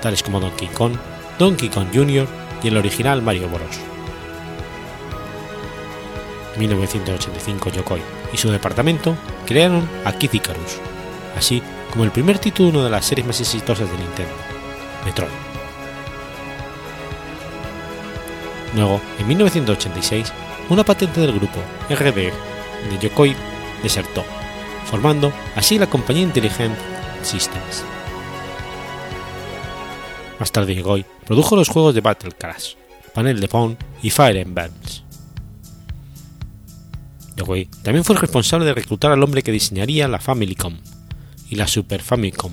tales como Donkey Kong, Donkey Kong Jr. y el original Mario Bros. En 1985 Yokoi y su departamento crearon a Icarus, así como el primer título de las series más exitosas de Nintendo, Metroid. Luego, en 1986, una patente del grupo RD de Yokoi desertó, formando así la compañía Intelligent Systems. Más tarde Yokoi produjo los juegos de Battle Crash, Panel de Pong y Fire Emblems. Yokoi también fue el responsable de reclutar al hombre que diseñaría la Famicom y la Super Famicom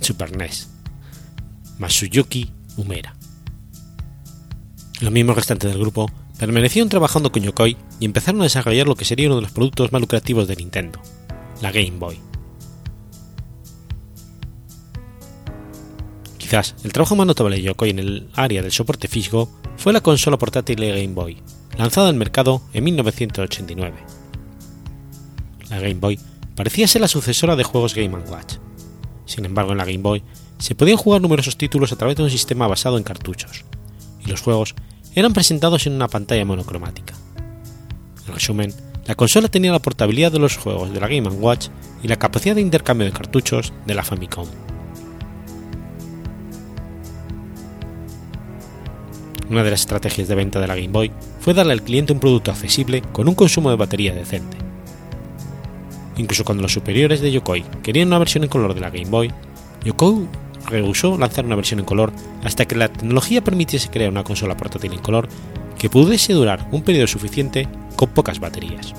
Super NES, Masuyuki Umera. Los mismos restantes del grupo permanecieron trabajando con Yokoi y empezaron a desarrollar lo que sería uno de los productos más lucrativos de Nintendo, la Game Boy. Quizás el trabajo más notable de Yokoi en el área del soporte físico fue la consola portátil de Game Boy, lanzada al mercado en 1989. La Game Boy parecía ser la sucesora de juegos Game Watch. Sin embargo, en la Game Boy se podían jugar numerosos títulos a través de un sistema basado en cartuchos, y los juegos eran presentados en una pantalla monocromática. En resumen, la consola tenía la portabilidad de los juegos de la Game Watch y la capacidad de intercambio de cartuchos de la Famicom. Una de las estrategias de venta de la Game Boy fue darle al cliente un producto accesible con un consumo de batería decente. Incluso cuando los superiores de Yokoi querían una versión en color de la Game Boy, Yokoi rehusó lanzar una versión en color hasta que la tecnología permitiese crear una consola portátil en color que pudiese durar un periodo suficiente con pocas baterías.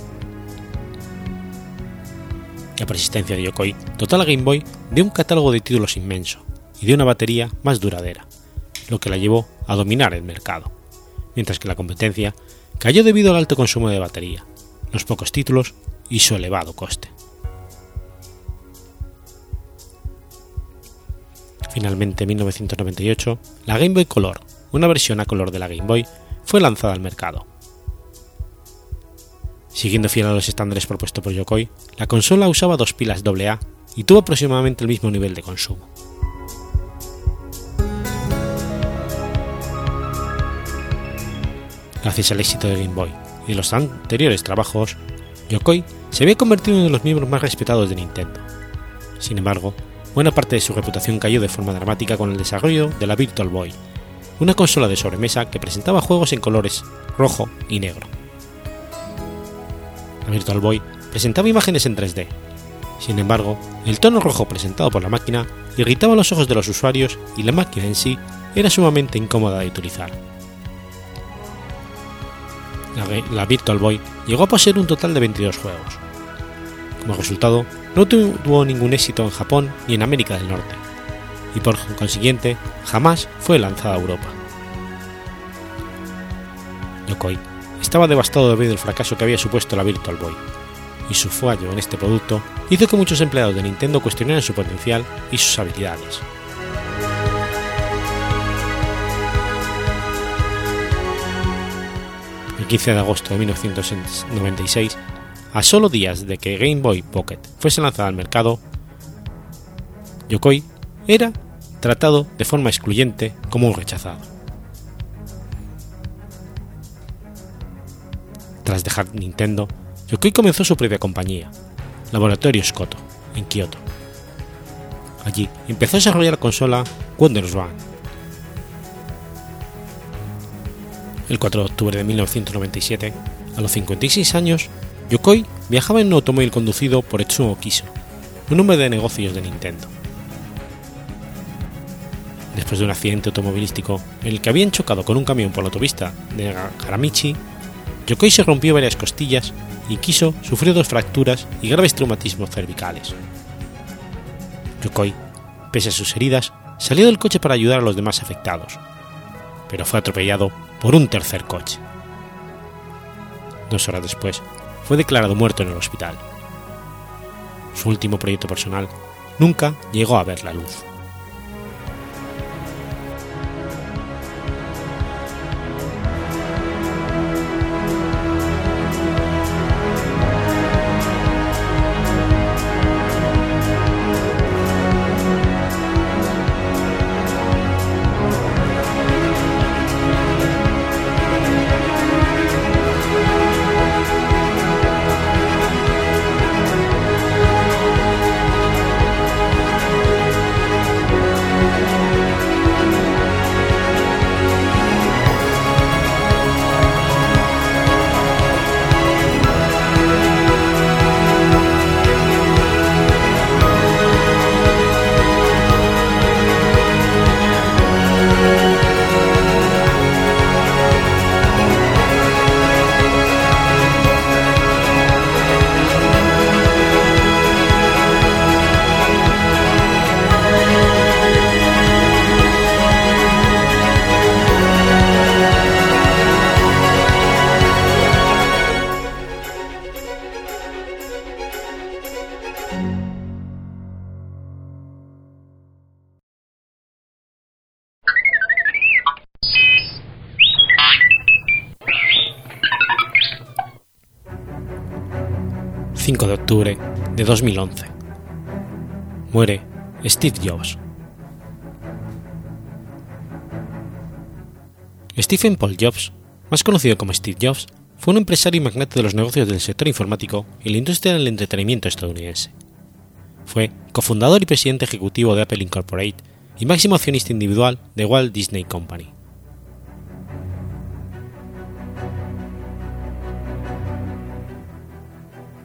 La persistencia de Yokoi dotó a la Game Boy de un catálogo de títulos inmenso y de una batería más duradera, lo que la llevó a dominar el mercado, mientras que la competencia cayó debido al alto consumo de batería, los pocos títulos y su elevado coste. Finalmente, en 1998, la Game Boy Color, una versión a color de la Game Boy, fue lanzada al mercado. Siguiendo fiel a los estándares propuestos por Yokoi, la consola usaba dos pilas AA y tuvo aproximadamente el mismo nivel de consumo. Gracias al éxito de Game Boy y los anteriores trabajos, Yokoi se había convertido en uno de los miembros más respetados de Nintendo. Sin embargo, buena parte de su reputación cayó de forma dramática con el desarrollo de la Virtual Boy, una consola de sobremesa que presentaba juegos en colores rojo y negro. La Virtual Boy presentaba imágenes en 3D. Sin embargo, el tono rojo presentado por la máquina irritaba los ojos de los usuarios y la máquina en sí era sumamente incómoda de utilizar. La, Virtual Boy llegó a poseer un total de 22 juegos. Como resultado, no tuvo ningún éxito en Japón ni en América del Norte, y por consiguiente jamás fue lanzada a Europa. Yokoi estaba devastado debido al fracaso que había supuesto la Virtual Boy, y su fallo en este producto hizo que muchos empleados de Nintendo cuestionaran su potencial y sus habilidades. El 15 de agosto de 1996, a solo días de que Game Boy Pocket fuese lanzada al mercado, Yokoi era tratado de forma excluyente como un rechazado. Tras dejar Nintendo, Yokoi comenzó su propia compañía, Laboratorio Scotto, en Kioto. Allí empezó a desarrollar la consola Wonder El 4 de octubre de 1997, a los 56 años, Yokoi viajaba en un automóvil conducido por Etsuo Kiso, un hombre de negocios de Nintendo. Después de un accidente automovilístico en el que habían chocado con un camión por la autopista de Garamichi, Yokoi se rompió varias costillas y Kiso sufrió dos fracturas y graves traumatismos cervicales. Yokoi, pese a sus heridas, salió del coche para ayudar a los demás afectados, pero fue atropellado por un tercer coche. Dos horas después, fue declarado muerto en el hospital. Su último proyecto personal nunca llegó a ver la luz. 5 de octubre de 2011. Muere Steve Jobs. Stephen Paul Jobs, más conocido como Steve Jobs, fue un empresario y magnate de los negocios del sector informático y la industria del entretenimiento estadounidense. Fue cofundador y presidente ejecutivo de Apple Inc. y máximo accionista individual de Walt Disney Company.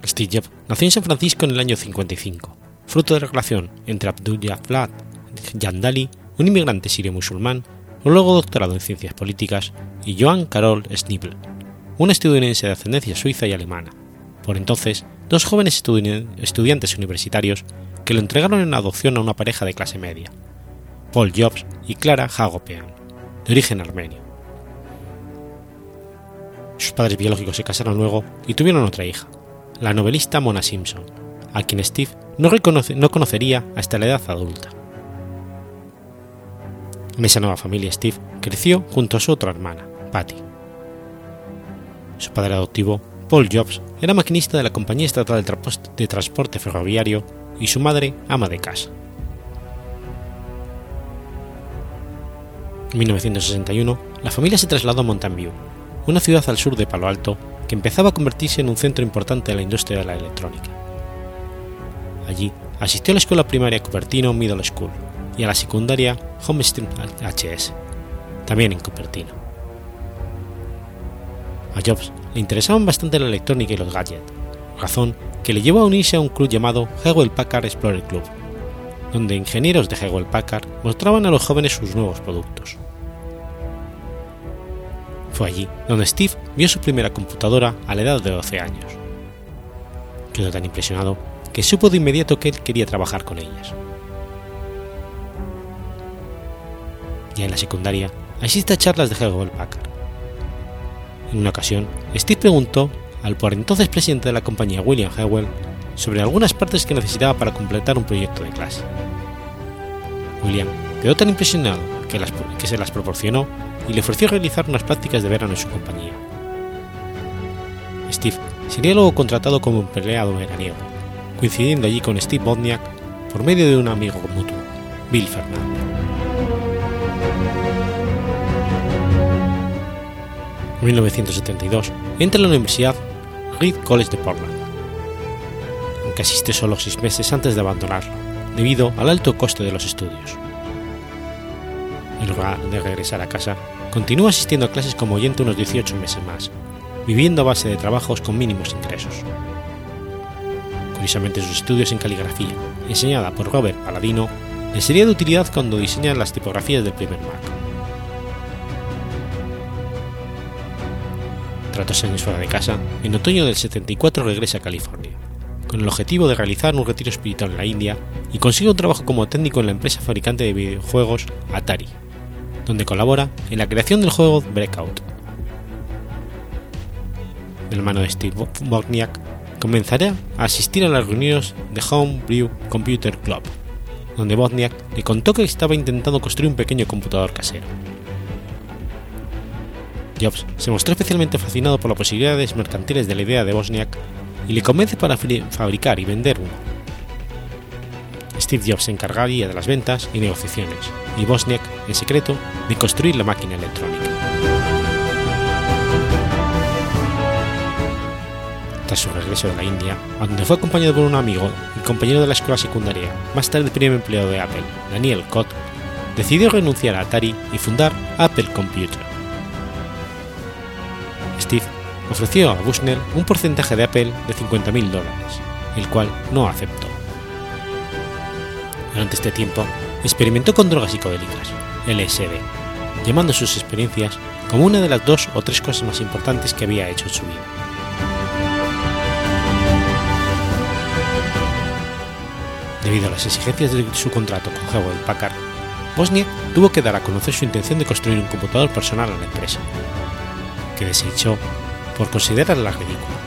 Steve nació en San Francisco en el año 55, fruto de la relación entre Abdullah Vlad Yandali, un inmigrante sirio-musulmán, un luego doctorado en ciencias políticas, y Joan Carol Schnibel, un estadounidense de ascendencia suiza y alemana, por entonces dos jóvenes estudiantes universitarios que lo entregaron en adopción a una pareja de clase media, Paul Jobs y Clara Hagopian, de origen armenio. Sus padres biológicos se casaron luego y tuvieron otra hija, la novelista Mona Simpson, a quien Steve no, no conocería hasta la edad adulta. En esa nueva familia Steve creció junto a su otra hermana, Patty. Su padre adoptivo, Paul Jobs, era maquinista de la Compañía Estatal de Transporte Ferroviario y su madre ama de casa. En 1961, la familia se trasladó a Mountain View, una ciudad al sur de Palo Alto que empezaba a convertirse en un centro importante de la industria de la electrónica. Allí asistió a la escuela primaria Cupertino Middle School y a la secundaria Homestead HS, también en Cupertino. A Jobs le interesaban bastante la electrónica y los gadgets, razón que le llevó a unirse a un club llamado Hewlett Packard Explorer Club, donde ingenieros de Hewlett Packard mostraban a los jóvenes sus nuevos productos. Fue allí donde Steve vio su primera computadora a la edad de 12 años. Quedó tan impresionado que supo de inmediato que él quería trabajar con ellas. Ya en la secundaria asiste a charlas de Hewlett Packard. En una ocasión, Steve preguntó al por entonces presidente de la compañía William Hewell sobre algunas partes que necesitaba para completar un proyecto de clase. William quedó tan impresionado que, que se las proporcionó y le ofreció realizar unas prácticas de verano en su compañía. Steve sería luego contratado como empleado veraniego, coincidiendo allí con Steve Bodniak por medio de un amigo mutuo, Bill Fernández. En 1972 entra a la Universidad Reed College de Portland, aunque asiste solo seis meses antes de abandonarlo, debido al alto coste de los estudios. De regresar a casa, continúa asistiendo a clases como oyente unos 18 meses más, viviendo a base de trabajos con mínimos ingresos. Curiosamente sus estudios en caligrafía, enseñada por Robert Paladino, le sería de utilidad cuando diseña las tipografías del primer Mac. Tras dos años fuera de casa, en otoño del 74 regresa a California, con el objetivo de realizar un retiro espiritual en la India y consigue un trabajo como técnico en la empresa fabricante de videojuegos Atari, donde colabora en la creación del juego Breakout. De la mano de Steve Wozniak, comenzará a asistir a las reuniones de Homebrew Computer Club, donde Wozniak le contó que estaba intentando construir un pequeño computador casero. Jobs se mostró especialmente fascinado por las posibilidades mercantiles de la idea de Wozniak y le convence para fabricar y vender uno. Steve Jobs se encargaría de las ventas y negociaciones, y Bosniak, en secreto, de construir la máquina electrónica. Tras su regreso de la India, a donde fue acompañado por un amigo y compañero de la escuela secundaria, más tarde primer empleado de Apple, Daniel Cott, decidió renunciar a Atari y fundar Apple Computer. Steve ofreció a Bushnell un porcentaje de Apple de 50.000 dólares, el cual no aceptó. Durante este tiempo, experimentó con drogas psicodélicas, LSD, llamando sus experiencias como una de las dos o tres cosas más importantes que había hecho en su vida. Debido a las exigencias de su contrato con Hewlett Packard, Bosniak tuvo que dar a conocer su intención de construir un computador personal a la empresa, que desechó por considerarla ridícula.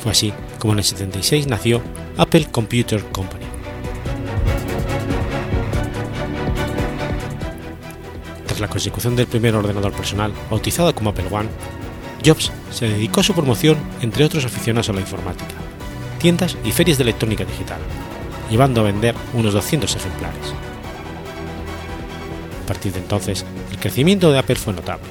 Fue así como en el 76 nació Apple Computer Company, la consecución del primer ordenador personal, bautizado como Apple One, Jobs se dedicó a su promoción entre otros aficionados a la informática, tiendas y ferias de electrónica digital, llevando a vender unos 200 ejemplares. A partir de entonces, el crecimiento de Apple fue notable.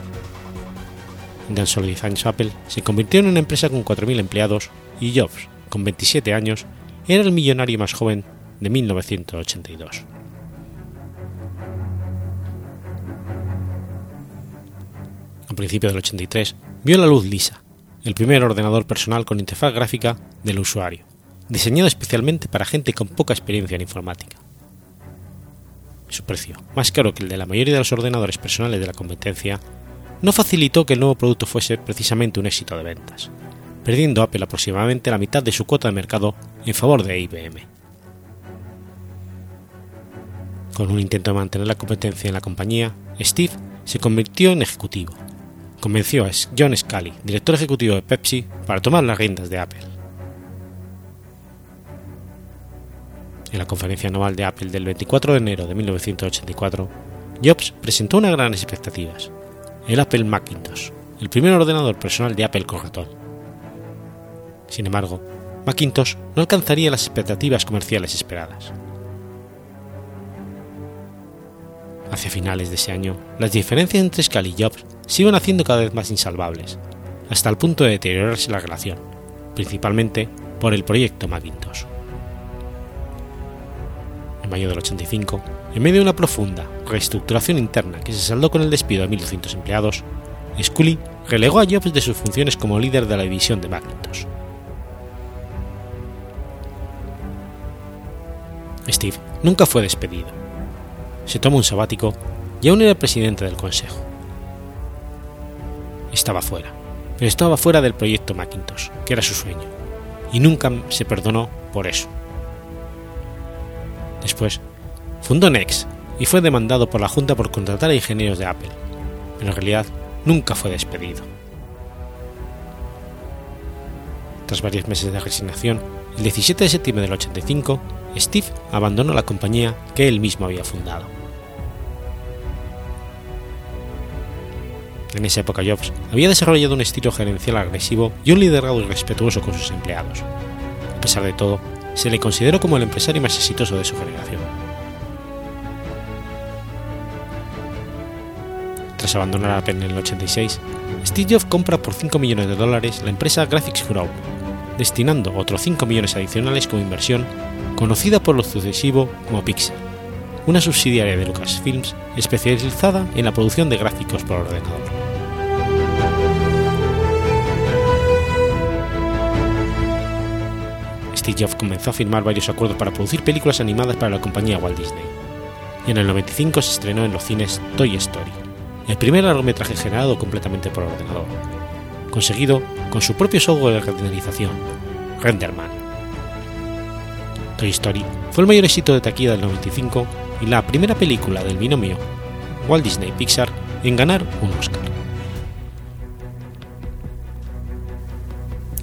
En tan solo 10 años Apple se convirtió en una empresa con 4.000 empleados y Jobs, con 27 años, era el millonario más joven de 1982. Principios del 83 vio la luz Lisa, el primer ordenador personal con interfaz gráfica del usuario, diseñado especialmente para gente con poca experiencia en informática. Su precio, más caro que el de la mayoría de los ordenadores personales de la competencia, no facilitó que el nuevo producto fuese precisamente un éxito de ventas, perdiendo Apple aproximadamente la mitad de su cuota de mercado en favor de IBM. Con un intento de mantener la competencia en la compañía, Steve se convirtió en ejecutivo. Convenció a John Scully, director ejecutivo de Pepsi, para tomar las riendas de Apple. En la conferencia anual de Apple del 24 de enero de 1984, Jobs presentó unas grandes expectativas, el Apple Macintosh, el primer ordenador personal de Apple con ratón. Sin embargo, Macintosh no alcanzaría las expectativas comerciales esperadas. Hacia finales de ese año, las diferencias entre Scully y Jobs se iban haciendo cada vez más insalvables, hasta el punto de deteriorarse la relación, principalmente por el proyecto Macintosh. En mayo del 85, en medio de una profunda reestructuración interna que se saldó con el despido de 1.200 empleados, Scully relegó a Jobs de sus funciones como líder de la división de Macintosh. Steve nunca fue despedido. Se tomó un sabático y aún era presidente del consejo. Estaba fuera, pero estaba fuera del proyecto Macintosh, que era su sueño, y nunca se perdonó por eso. Después, fundó Next y fue demandado por la Junta por contratar a ingenieros de Apple, pero en realidad nunca fue despedido. Tras varios meses de resignación, el 17 de septiembre del 85, Steve abandonó la compañía que él mismo había fundado. En esa época Jobs había desarrollado un estilo gerencial agresivo y un liderazgo irrespetuoso con sus empleados. A pesar de todo, se le consideró como el empresario más exitoso de su generación. Tras abandonar Apple en el 86, Steve Jobs compra por 5 millones de dólares la empresa Graphics Group, destinando otros 5 millones adicionales como inversión, conocida por lo sucesivo como Pixar, una subsidiaria de Lucasfilms especializada en la producción de gráficos por ordenador. Steve comenzó a firmar varios acuerdos para producir películas animadas para la compañía Walt Disney, y en el 95 se estrenó en los cines Toy Story, el primer largometraje generado completamente por ordenador, conseguido con su propio software de renderización, Renderman. Toy Story fue el mayor éxito de taquilla del 95 y la primera película del binomio Walt Disney Pixar en ganar un Oscar.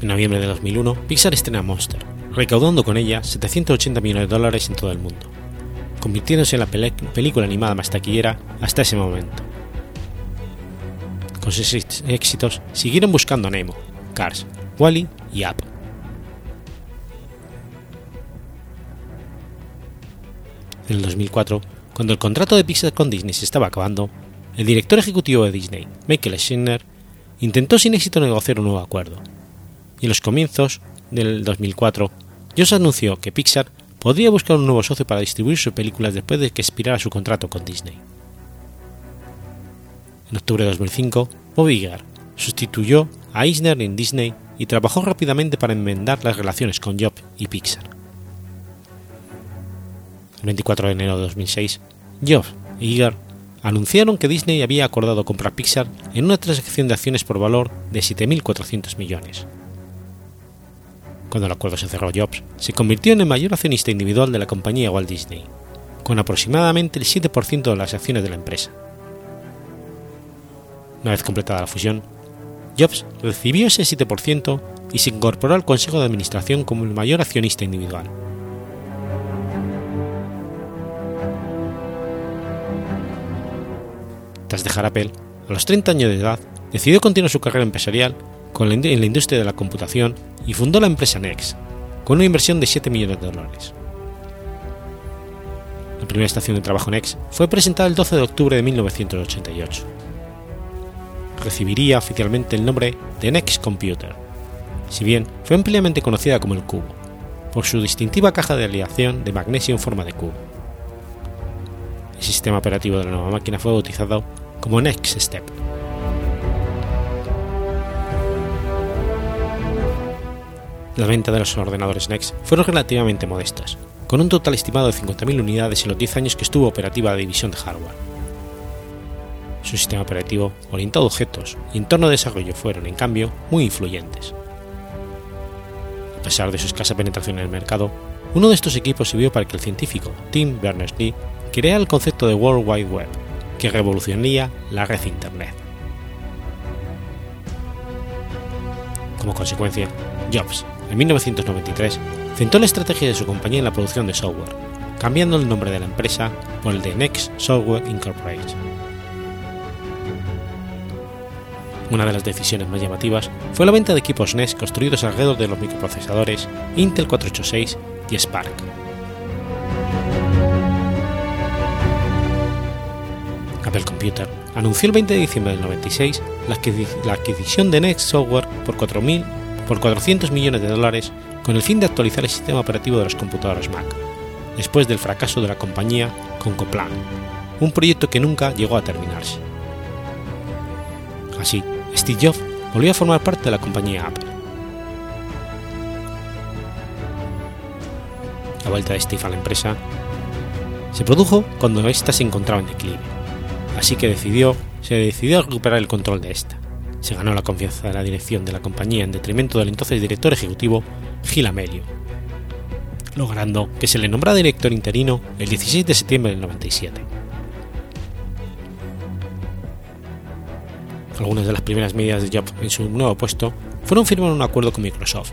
En noviembre de 2001, Pixar estrena Monster, recaudando con ella 780 millones de dólares en todo el mundo, convirtiéndose en la película animada más taquillera hasta ese momento. Con sus éxitos siguieron buscando a Nemo, Cars, Wally y Up. En el 2004, cuando el contrato de Pixar con Disney se estaba acabando, el director ejecutivo de Disney, Michael Schneider, intentó sin éxito negociar un nuevo acuerdo. Y en los comienzos del 2004, Jones anunció que Pixar podría buscar un nuevo socio para distribuir sus películas después de que expirara su contrato con Disney. En octubre de 2005, Bob Iger sustituyó a Eisner en Disney y trabajó rápidamente para enmendar las relaciones con Jobs y Pixar. El 24 de enero de 2006, Jobs y Iger anunciaron que Disney había acordado comprar Pixar en una transacción de acciones por valor de 7.400 millones. Cuando el acuerdo se cerró, Jobs se convirtió en el mayor accionista individual de la compañía Walt Disney, con aproximadamente el 7% de las acciones de la empresa. Una vez completada la fusión, Jobs recibió ese 7% y se incorporó al Consejo de Administración como el mayor accionista individual. Tras dejar Apple, a los 30 años de edad, decidió continuar su carrera empresarial con la, en la industria de la computación y fundó la empresa Next, con una inversión de 7 millones de dólares. La primera estación de trabajo Next fue presentada el 12 de octubre de 1988. Recibiría oficialmente el nombre de Next Computer, si bien fue ampliamente conocida como el Cubo, por su distintiva caja de aleación de magnesio en forma de cubo. El sistema operativo de la nueva máquina fue bautizado como Next Step. La venta de los ordenadores Next fueron relativamente modestas, con un total estimado de 50.000 unidades en los 10 años que estuvo operativa la división de hardware. Su sistema operativo, orientado a objetos y entorno de desarrollo fueron, en cambio, muy influyentes. A pesar de su escasa penetración en el mercado, uno de estos equipos sirvió para que el científico Tim Berners-Lee creara el concepto de World Wide Web, que revolucionaría la red Internet. Como consecuencia, Jobs, en 1993, centró la estrategia de su compañía en la producción de software, cambiando el nombre de la empresa por el de Next Software Incorporated. Una de las decisiones más llamativas fue la venta de equipos NES construidos alrededor de los microprocesadores Intel 486 y Spark. Apple Computer anunció el 20 de diciembre del 96 la adquisición de Next Software por, 4, por 400 millones de dólares con el fin de actualizar el sistema operativo de los computadores Mac, después del fracaso de la compañía con Coplan, un proyecto que nunca llegó a terminarse. Así, Steve Jobs volvió a formar parte de la compañía Apple. La vuelta de Steve a la empresa se produjo cuando ésta se encontraba en declive, así que decidió, se decidió a recuperar el control de esta. Se ganó la confianza de la dirección de la compañía en detrimento del entonces director ejecutivo Gil Amelio, logrando que se le nombrara director interino el 16 de septiembre del 97. Algunas de las primeras medidas de Jobs en su nuevo puesto fueron firmar un acuerdo con Microsoft,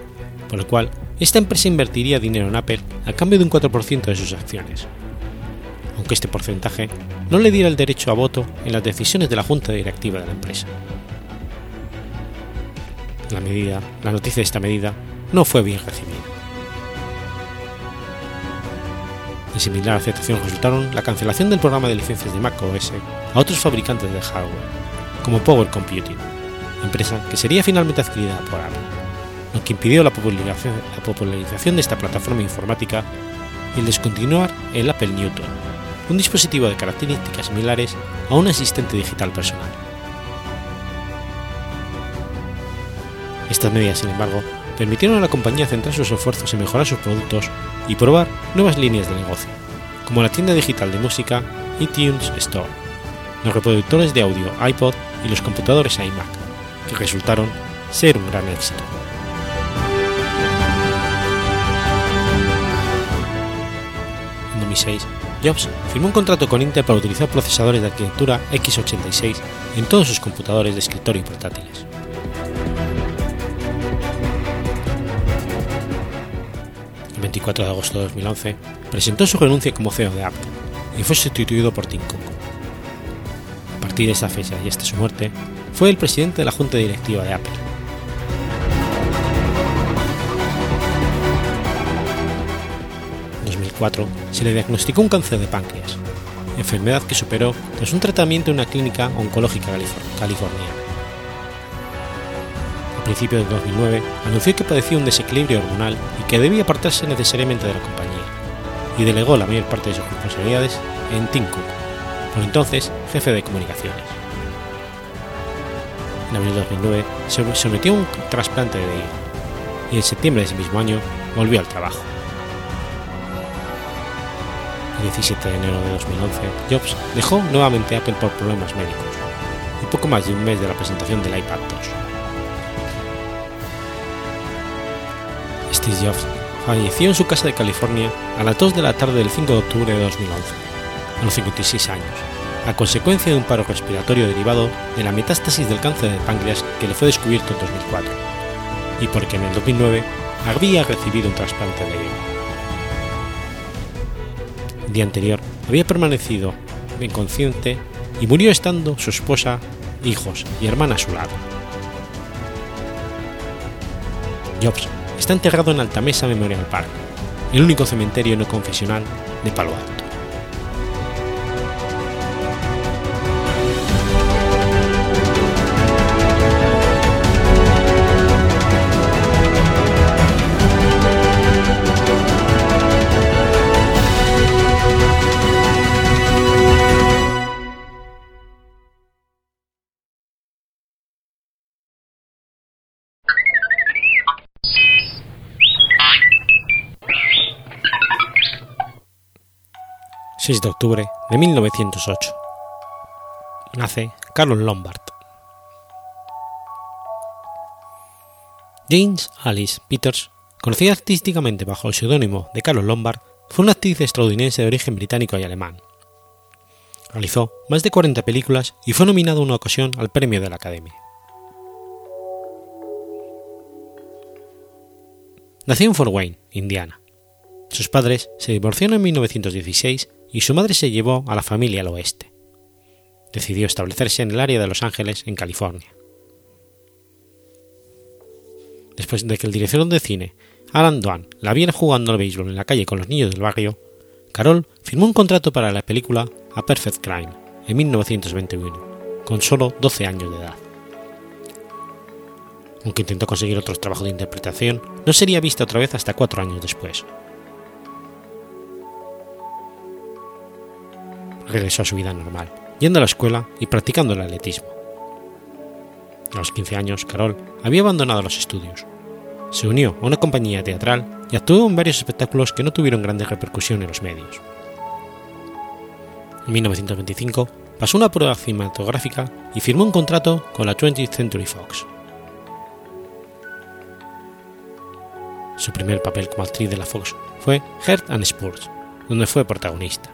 por el cual esta empresa invertiría dinero en Apple a cambio de un 4% de sus acciones, aunque este porcentaje no le diera el derecho a voto en las decisiones de la junta directiva de la empresa. La, medida, la noticia de esta medida no fue bien recibida. De similar aceptación resultaron la cancelación del programa de licencias de Mac OS a otros fabricantes de hardware, como Power Computing, empresa que sería finalmente adquirida por Apple, lo que impidió la popularización, la popularización de esta plataforma informática y el descontinuar el Apple Newton, un dispositivo de características similares a un asistente digital personal. Estas medidas, sin embargo, permitieron a la compañía centrar sus esfuerzos en mejorar sus productos y probar nuevas líneas de negocio, como la tienda digital de música iTunes Store, los reproductores de audio iPod y los computadores iMac, que resultaron ser un gran éxito. En 2006, Jobs firmó un contrato con Intel para utilizar procesadores de arquitectura x86 en todos sus computadores de escritorio y portátiles. 24 de agosto de 2011 presentó su renuncia como CEO de Apple y fue sustituido por Tim Cook. A partir de esa fecha y hasta su muerte, fue el presidente de la junta directiva de Apple. En 2004 se le diagnosticó un cáncer de páncreas, enfermedad que superó tras un tratamiento en una clínica oncológica californiana. A principios de 2009 anunció que padecía un desequilibrio hormonal y que debía apartarse necesariamente de la compañía, y delegó la mayor parte de sus responsabilidades en Tim Cook, por entonces jefe de comunicaciones. En abril de 2009 se sometió a un trasplante de hígado y en septiembre de ese mismo año volvió al trabajo. El 17 de enero de 2011, Jobs dejó nuevamente Apple por problemas médicos, y poco más de un mes de la presentación del iPad 2. Steve Jobs falleció en su casa de California a las 2 de la tarde del 5 de octubre de 2011, a los 56 años, a consecuencia de un paro respiratorio derivado de la metástasis del cáncer de páncreas que le fue descubierto en 2004, y porque en el 2009 había recibido un trasplante de hígado. El día anterior había permanecido inconsciente y murió estando su esposa hijos y hermana a su lado. Jobs está enterrado en Altamesa Memorial Park, el único cementerio no confesional de Palo Alto. 6 de octubre de 1908. Nace Carlos Lombard. James Alice Peters, conocida artísticamente bajo el seudónimo de Carlos Lombard, fue una actriz estadounidense de origen británico y alemán. Realizó más de 40 películas y fue nominado una ocasión al Premio de la Academia. Nació en Fort Wayne, Indiana. Sus padres se divorciaron en 1916 y su madre se llevó a la familia al oeste. Decidió establecerse en el área de Los Ángeles, en California. Después de que el director de cine, Alan Dwan, la viera jugando al béisbol en la calle con los niños del barrio, Carol firmó un contrato para la película A Perfect Crime en 1921, con solo 12 años de edad. Aunque intentó conseguir otros trabajos de interpretación, no sería vista otra vez hasta cuatro años después. Regresó a su vida normal, yendo a la escuela y practicando el atletismo. A los 15 años, Carol había abandonado los estudios. Se unió a una compañía teatral y actuó en varios espectáculos que no tuvieron grandes repercusión en los medios. En 1925 pasó una prueba cinematográfica y firmó un contrato con la 20th Century Fox. Su primer papel como actriz de la Fox fue Heart and Spurs, donde fue protagonista.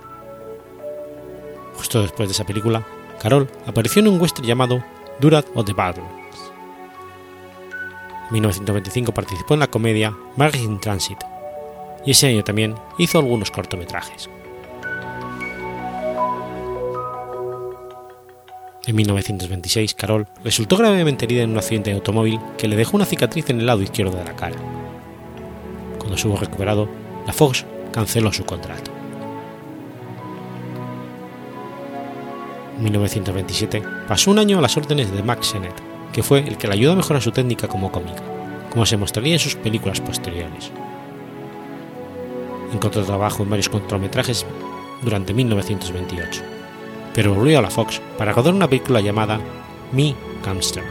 Justo después de esa película, Carol apareció en un western llamado Durat of the Battles. En 1925 participó en la comedia Marriage in Transit y ese año también hizo algunos cortometrajes. En 1926, Carol resultó gravemente herida en un accidente de automóvil que le dejó una cicatriz en el lado izquierdo de la cara. Cuando se hubo recuperado, la Fox canceló su contrato. 1927 pasó un año a las órdenes de Max Sennett, que fue el que le ayudó a mejorar su técnica como cómica, como se mostraría en sus películas posteriores. Encontró trabajo en varios cortometrajes durante 1928, pero volvió a la Fox para rodar una película llamada Me Gangster.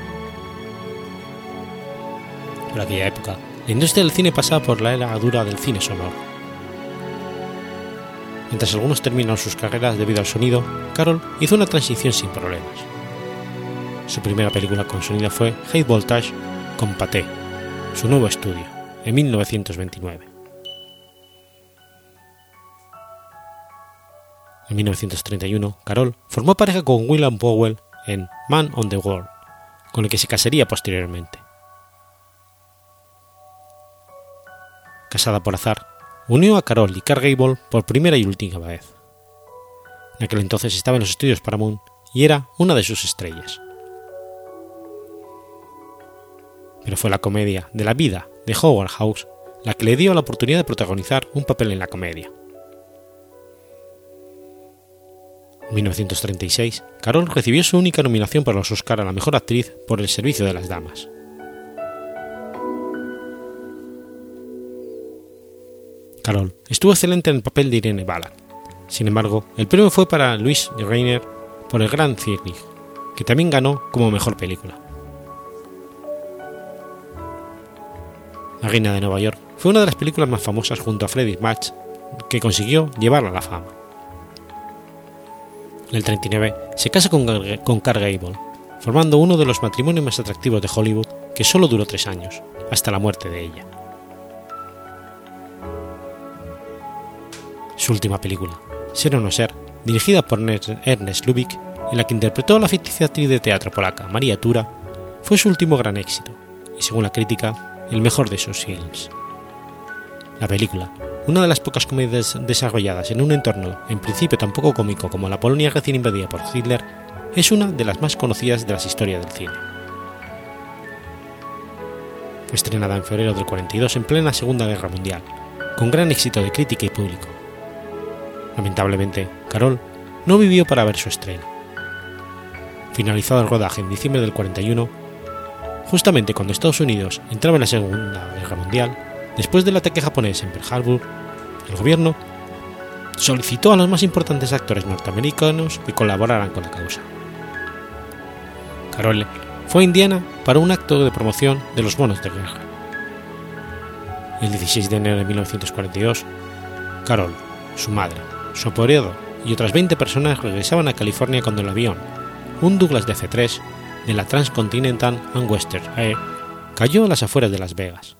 Por aquella época, la industria del cine pasaba por la era dura del cine sonoro Mientras algunos terminaron sus carreras debido al sonido, Carol hizo una transición sin problemas. Su primera película con sonido fue High Voltage con Paté, su nuevo estudio, en 1929. En 1931, Carol formó pareja con William Powell en Man on the World, con el que se casaría posteriormente. Casada por azar, unió a Carol y Carl Gable por primera y última vez. En aquel entonces estaba en los estudios Paramount y era una de sus estrellas. Pero fue la comedia de la vida de Howard House la que le dio la oportunidad de protagonizar un papel en la comedia. En 1936, Carol recibió su única nominación para los Oscar a la mejor actriz por El servicio de las damas. Carol estuvo excelente en el papel de Irene Bala. Sin embargo, el premio fue para Louis Reiner por El Gran Cirque, que también ganó como mejor película. La Reina de Nueva York fue una de las películas más famosas junto a Freddie Match que consiguió llevarla a la fama. En el 39 se casa con, con Carl Gable, formando uno de los matrimonios más atractivos de Hollywood que solo duró tres años, hasta la muerte de ella. Su última película, Ser o no ser, dirigida por Ernest Lubitsch, en la que interpretó a la ficticia actriz de teatro polaca María Tura, fue su último gran éxito, y según la crítica, el mejor de sus films. La película, una de las pocas comedias desarrolladas en un entorno en principio tan poco cómico como la Polonia recién invadida por Hitler, es una de las más conocidas de las historias del cine. Estrenada en febrero del 42 en plena Segunda Guerra Mundial, con gran éxito de crítica y público. Lamentablemente, Carol no vivió para ver su estreno. Finalizado el rodaje en diciembre del 41, justamente cuando Estados Unidos entraba en la Segunda Guerra Mundial, después del ataque japonés en Pearl Harbor, el gobierno solicitó a los más importantes actores norteamericanos que colaboraran con la causa. Carol fue a Indiana para un acto de promoción de los bonos de guerra. El 16 de enero de 1942, Carol, su madre, su apoderado y otras 20 personas regresaban a California cuando el avión, un Douglas DC-3 de la Transcontinental and Western Air, cayó a las afueras de Las Vegas.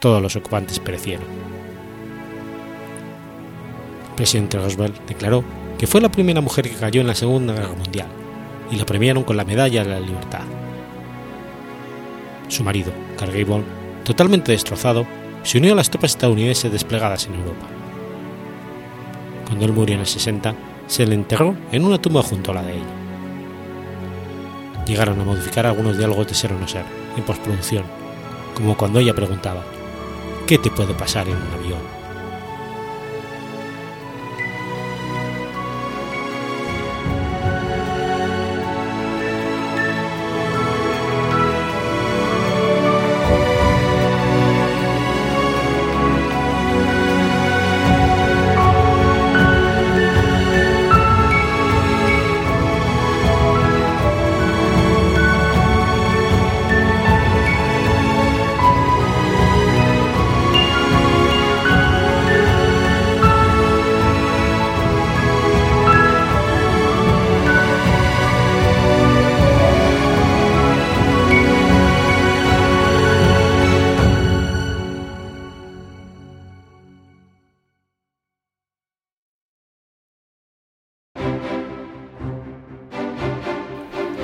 Todos los ocupantes perecieron. El presidente Roosevelt declaró que fue la primera mujer que cayó en la Segunda Guerra Mundial y la premiaron con la Medalla de la Libertad. Su marido, Carl Gable, totalmente destrozado, se unió a las tropas estadounidenses desplegadas en Europa. Cuando él murió en el 60, se le enterró en una tumba junto a la de ella. Llegaron a modificar algunos diálogos de Ser o no ser en postproducción, como cuando ella preguntaba, ¿qué te puede pasar en un avión?